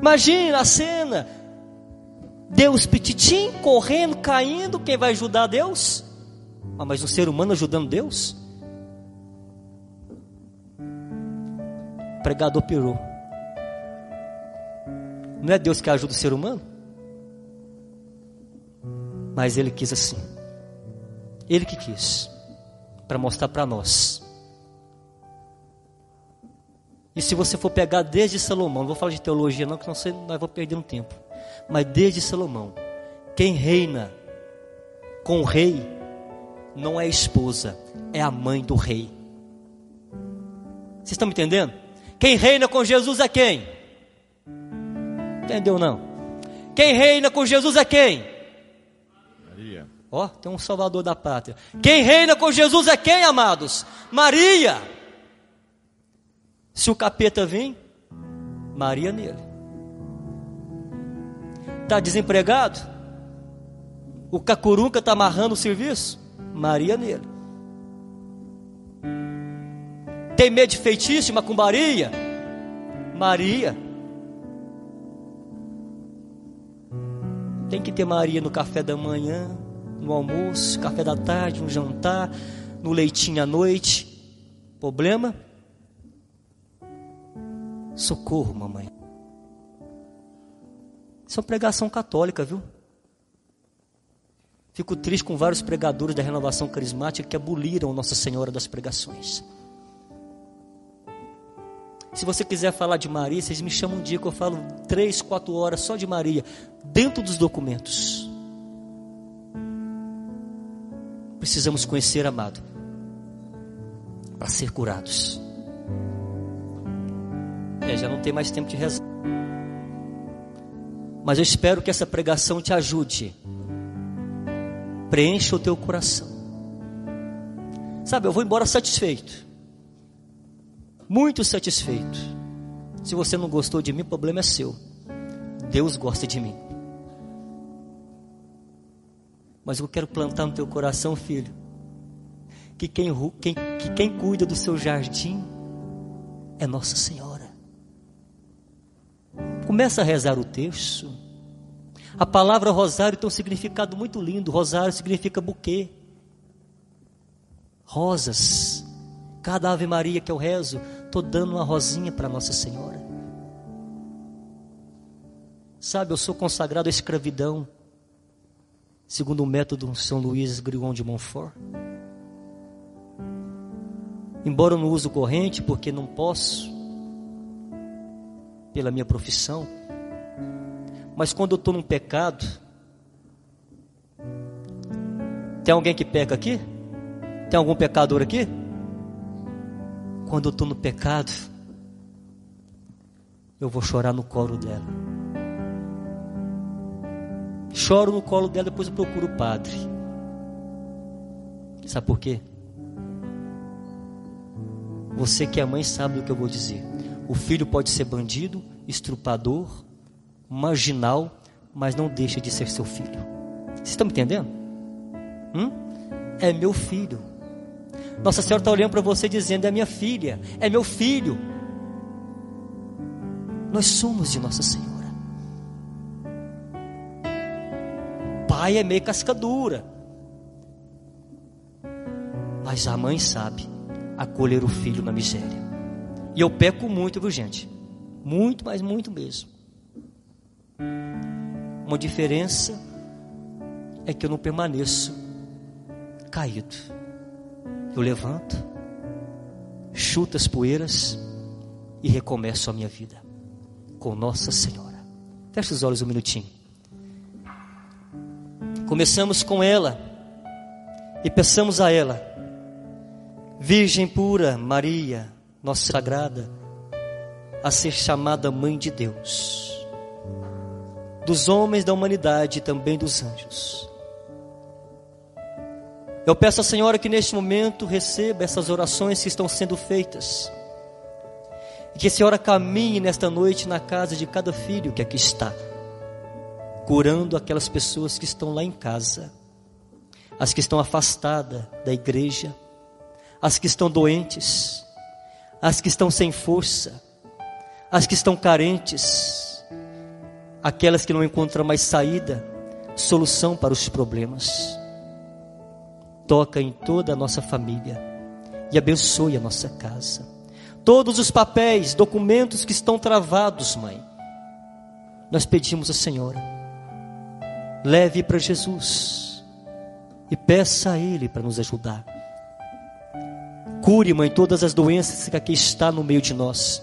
Imagina a cena. Deus pititim, correndo, caindo. Quem vai ajudar Deus? Ah, mas um ser humano ajudando Deus? O pregador pirou. Não é Deus que ajuda o ser humano? Mas ele quis assim. Ele que quis. Para mostrar para nós. E se você for pegar desde Salomão, não vou falar de teologia não, que não sei, nós vamos perder um tempo. Mas desde Salomão, quem reina com o rei não é a esposa, é a mãe do rei. Vocês estão me entendendo? Quem reina com Jesus é quem? Entendeu não? Quem reina com Jesus é quem? Ó, oh, tem um salvador da pátria. Quem reina com Jesus é quem, amados? Maria. Se o capeta vem, Maria nele. Está desempregado? O cacurunca está amarrando o serviço? Maria nele. Tem medo de feitiço, macumbaria? Maria. Tem que ter Maria no café da manhã, no almoço, café da tarde, no jantar, no leitinho à noite. Problema? Socorro, mamãe. Isso é uma pregação católica, viu? Fico triste com vários pregadores da renovação carismática que aboliram Nossa Senhora das pregações. Se você quiser falar de Maria, vocês me chamam um dia que eu falo três, quatro horas só de Maria, dentro dos documentos. Precisamos conhecer, amado, para ser curados. É, já não tem mais tempo de rezar. Mas eu espero que essa pregação te ajude preencha o teu coração. Sabe, eu vou embora satisfeito. Muito satisfeito. Se você não gostou de mim, o problema é seu. Deus gosta de mim. Mas eu quero plantar no teu coração, filho, que quem, quem, que quem cuida do seu jardim é Nossa Senhora. Começa a rezar o texto. A palavra rosário tem um significado muito lindo. Rosário significa buquê. Rosas. Cada Ave Maria que eu rezo, estou dando uma rosinha para Nossa Senhora. Sabe, eu sou consagrado à escravidão, segundo o método São Luís Grignon de Montfort. Embora eu não use corrente, porque não posso, pela minha profissão, mas quando eu estou num pecado, tem alguém que peca aqui? Tem algum pecador aqui? Quando eu estou no pecado, eu vou chorar no colo dela. Choro no colo dela, depois eu procuro o padre. Sabe por quê? Você que é mãe sabe do que eu vou dizer. O filho pode ser bandido, estrupador, marginal, mas não deixa de ser seu filho. Vocês estão me entendendo? Hum? É meu filho. Nossa Senhora está olhando para você dizendo: é minha filha, é meu filho. Nós somos de Nossa Senhora. Pai é meio cascadura, mas a mãe sabe acolher o filho na miséria. E eu peco muito, viu gente? Muito, mas muito mesmo. Uma diferença é que eu não permaneço caído. Eu levanto, chuto as poeiras e recomeço a minha vida com Nossa Senhora. Feche os olhos um minutinho. Começamos com ela e peçamos a ela, Virgem pura, Maria, nossa sagrada, a ser chamada Mãe de Deus dos homens da humanidade e também dos anjos. Eu peço à Senhora que neste momento receba essas orações que estão sendo feitas. E que a Senhora caminhe nesta noite na casa de cada filho que aqui está, curando aquelas pessoas que estão lá em casa, as que estão afastadas da igreja, as que estão doentes, as que estão sem força, as que estão carentes, aquelas que não encontram mais saída, solução para os problemas. Toca em toda a nossa família e abençoe a nossa casa. Todos os papéis, documentos que estão travados, mãe, nós pedimos à Senhora, leve para Jesus e peça a Ele para nos ajudar. Cure, mãe, todas as doenças que aqui está no meio de nós,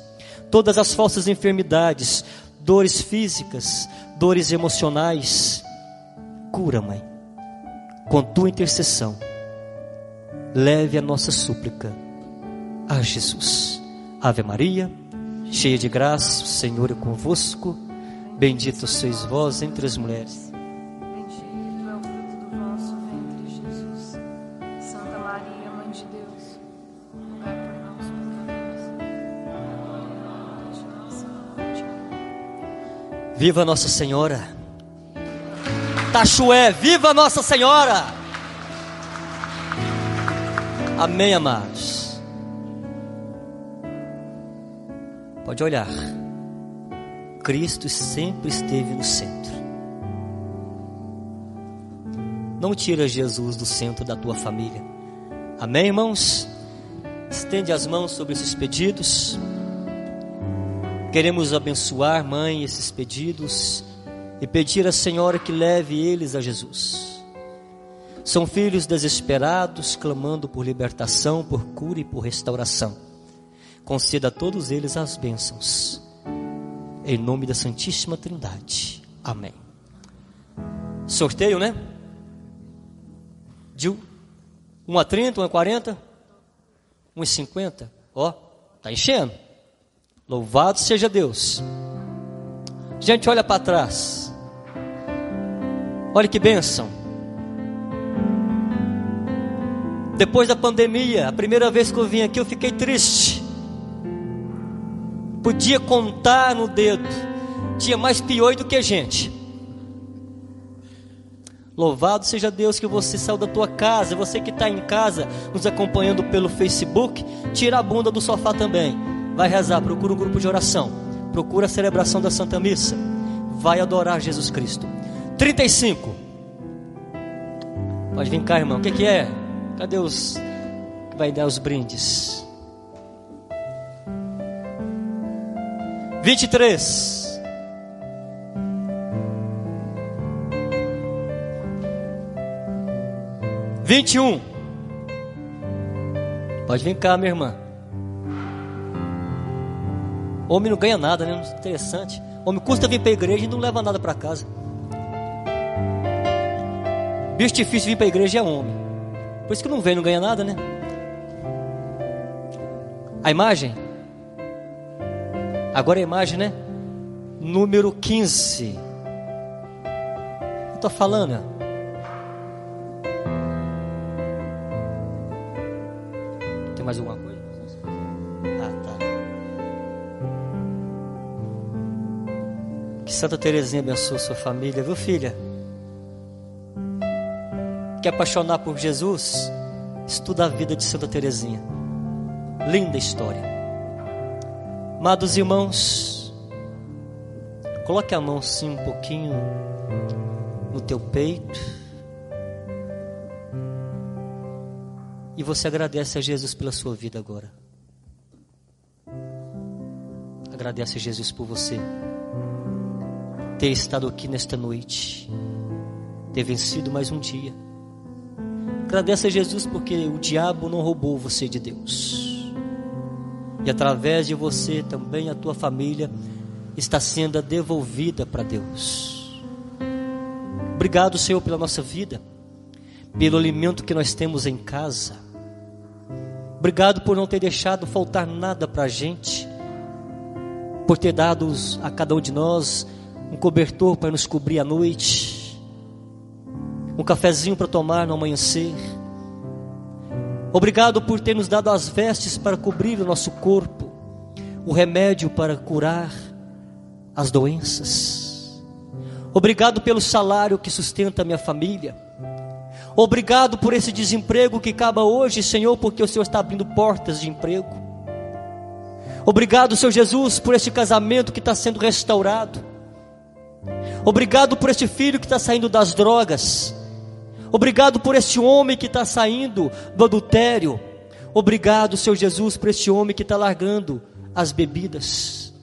todas as falsas enfermidades, dores físicas, dores emocionais. Cura, mãe, com tua intercessão leve a nossa súplica a Jesus. Ave Maria, cheia de graça, o Senhor é convosco. Bendita sois vós entre as mulheres. Viva Nossa Senhora! Tachué, viva Nossa Senhora! Amém, amados. Pode olhar. Cristo sempre esteve no centro. Não tira Jesus do centro da tua família. Amém, irmãos? Estende as mãos sobre esses pedidos. Queremos abençoar, mãe, esses pedidos e pedir à Senhora que leve eles a Jesus. São filhos desesperados, clamando por libertação, por cura e por restauração. Conceda a todos eles as bênçãos. Em nome da Santíssima Trindade. Amém. Sorteio, né? De 1 a 30, 1 a 40, 1 a 50. Ó, tá enchendo. Louvado seja Deus. Gente, olha para trás. Olha que bênção. Depois da pandemia, a primeira vez que eu vim aqui, eu fiquei triste. Podia contar no dedo. Tinha mais pior do que gente. Louvado seja Deus que você saiu da tua casa. Você que está em casa, nos acompanhando pelo Facebook, tira a bunda do sofá também. Vai rezar, procura um grupo de oração. Procura a celebração da Santa Missa. Vai adorar Jesus Cristo. 35. Pode vir cá, irmão. O que, que é? Cadê os que vai dar os brindes? 23. Vinte e um. Pode vir cá, minha irmã. Homem não ganha nada, né? Interessante. Homem custa vir para a igreja e não leva nada para casa. Bicho difícil vir para a igreja é homem. Por isso que não vem, não ganha nada, né? A imagem. Agora a imagem, né? Número 15. Eu tô falando, Tem mais alguma Santa Terezinha abençoe sua família, viu, filha? Quer apaixonar por Jesus? Estuda a vida de Santa Terezinha. Linda história. Amados irmãos, coloque a mão assim um pouquinho no teu peito. E você agradece a Jesus pela sua vida agora. Agradece a Jesus por você ter estado aqui nesta noite, ter vencido mais um dia. Agradece a Jesus porque o diabo não roubou você de Deus. E através de você também a tua família está sendo devolvida para Deus. Obrigado, Senhor, pela nossa vida, pelo alimento que nós temos em casa. Obrigado por não ter deixado faltar nada para a gente, por ter dado a cada um de nós um cobertor para nos cobrir à noite, um cafezinho para tomar no amanhecer. Obrigado por ter nos dado as vestes para cobrir o nosso corpo, o remédio para curar as doenças. Obrigado pelo salário que sustenta a minha família. Obrigado por esse desemprego que acaba hoje, Senhor, porque o Senhor está abrindo portas de emprego. Obrigado, Senhor Jesus, por este casamento que está sendo restaurado. Obrigado por este filho que está saindo das drogas. Obrigado por este homem que está saindo do adultério. Obrigado, Senhor Jesus, por este homem que está largando as bebidas.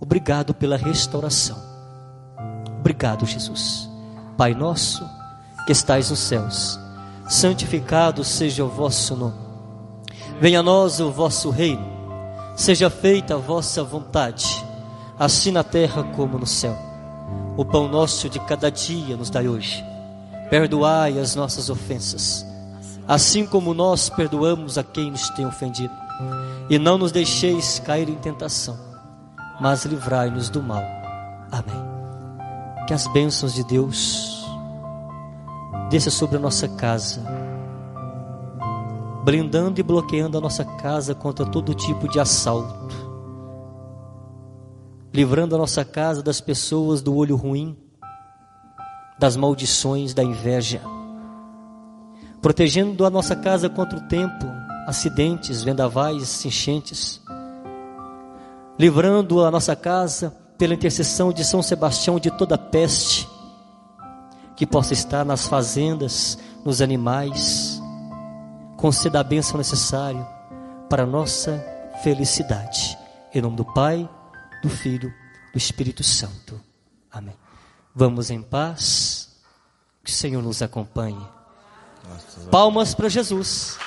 Obrigado pela restauração. Obrigado, Jesus. Pai nosso que estais nos céus, santificado seja o vosso nome. Venha a nós o vosso reino. Seja feita a vossa vontade, assim na terra como no céu. O pão nosso de cada dia nos dai hoje. Perdoai as nossas ofensas, assim como nós perdoamos a quem nos tem ofendido. E não nos deixeis cair em tentação, mas livrai-nos do mal. Amém. Que as bênçãos de Deus desça sobre a nossa casa, blindando e bloqueando a nossa casa contra todo tipo de assalto, livrando a nossa casa das pessoas do olho ruim, das maldições, da inveja, protegendo a nossa casa contra o tempo, acidentes, vendavais, enchentes, livrando a nossa casa pela intercessão de São Sebastião de toda peste que possa estar nas fazendas, nos animais. Conceda a bênção necessária para a nossa felicidade. Em nome do Pai, do Filho, do Espírito Santo. Amém. Vamos em paz. Que o Senhor nos acompanhe. Palmas para Jesus.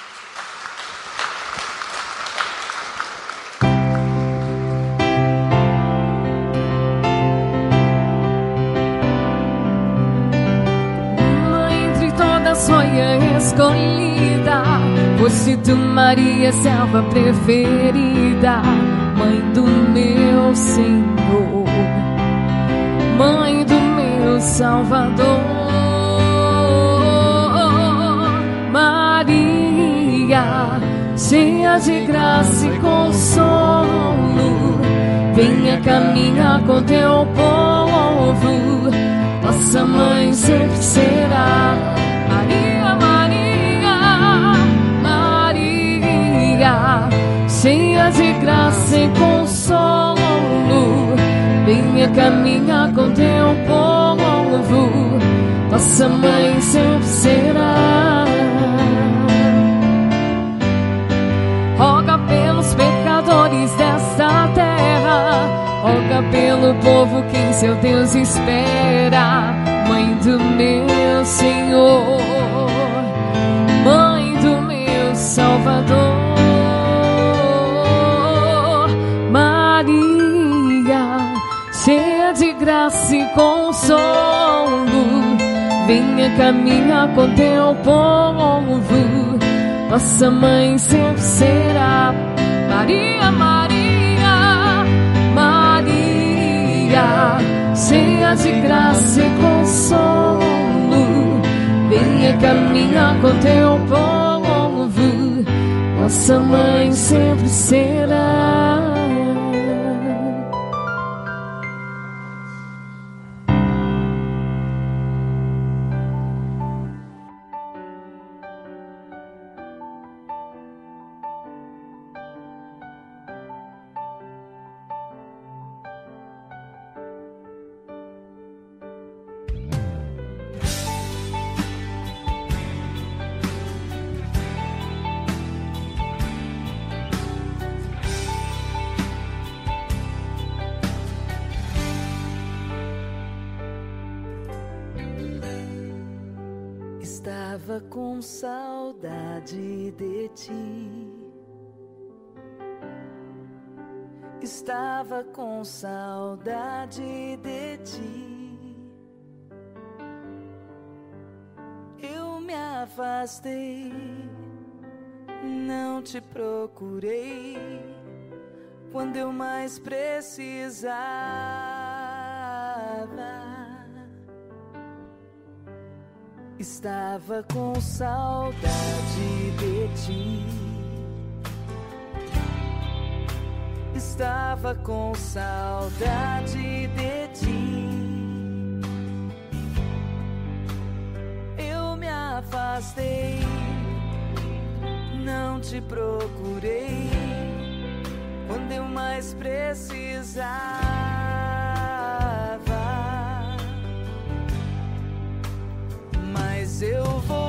escolhida. Fosse tu, Maria, salva preferida, mãe do meu Senhor, mãe do meu Salvador. Maria, cheia de graça e consolo, venha caminhar com teu povo. Nossa mãe sempre será Maria, Maria, Maria, cheia de graça e consolo, venha caminhar com teu povo, nossa mãe sempre será. Roga pelos pecadores desta terra, roga pelo povo que em seu Deus espera, mãe do meu Senhor, mãe do meu Salvador, cheia de graça e consolo, venha caminhar com teu povo, nossa mãe sempre será Maria, Maria, Maria, cheia de graça e consolo, venha caminhar com teu povo, nossa mãe sempre será. Com saudade de ti. Estava com saudade de ti. Eu me afastei, não te procurei quando eu mais precisava. Estava com saudade de ti. Estava com saudade de ti. Eu me afastei, não te procurei quando eu mais precisava. silver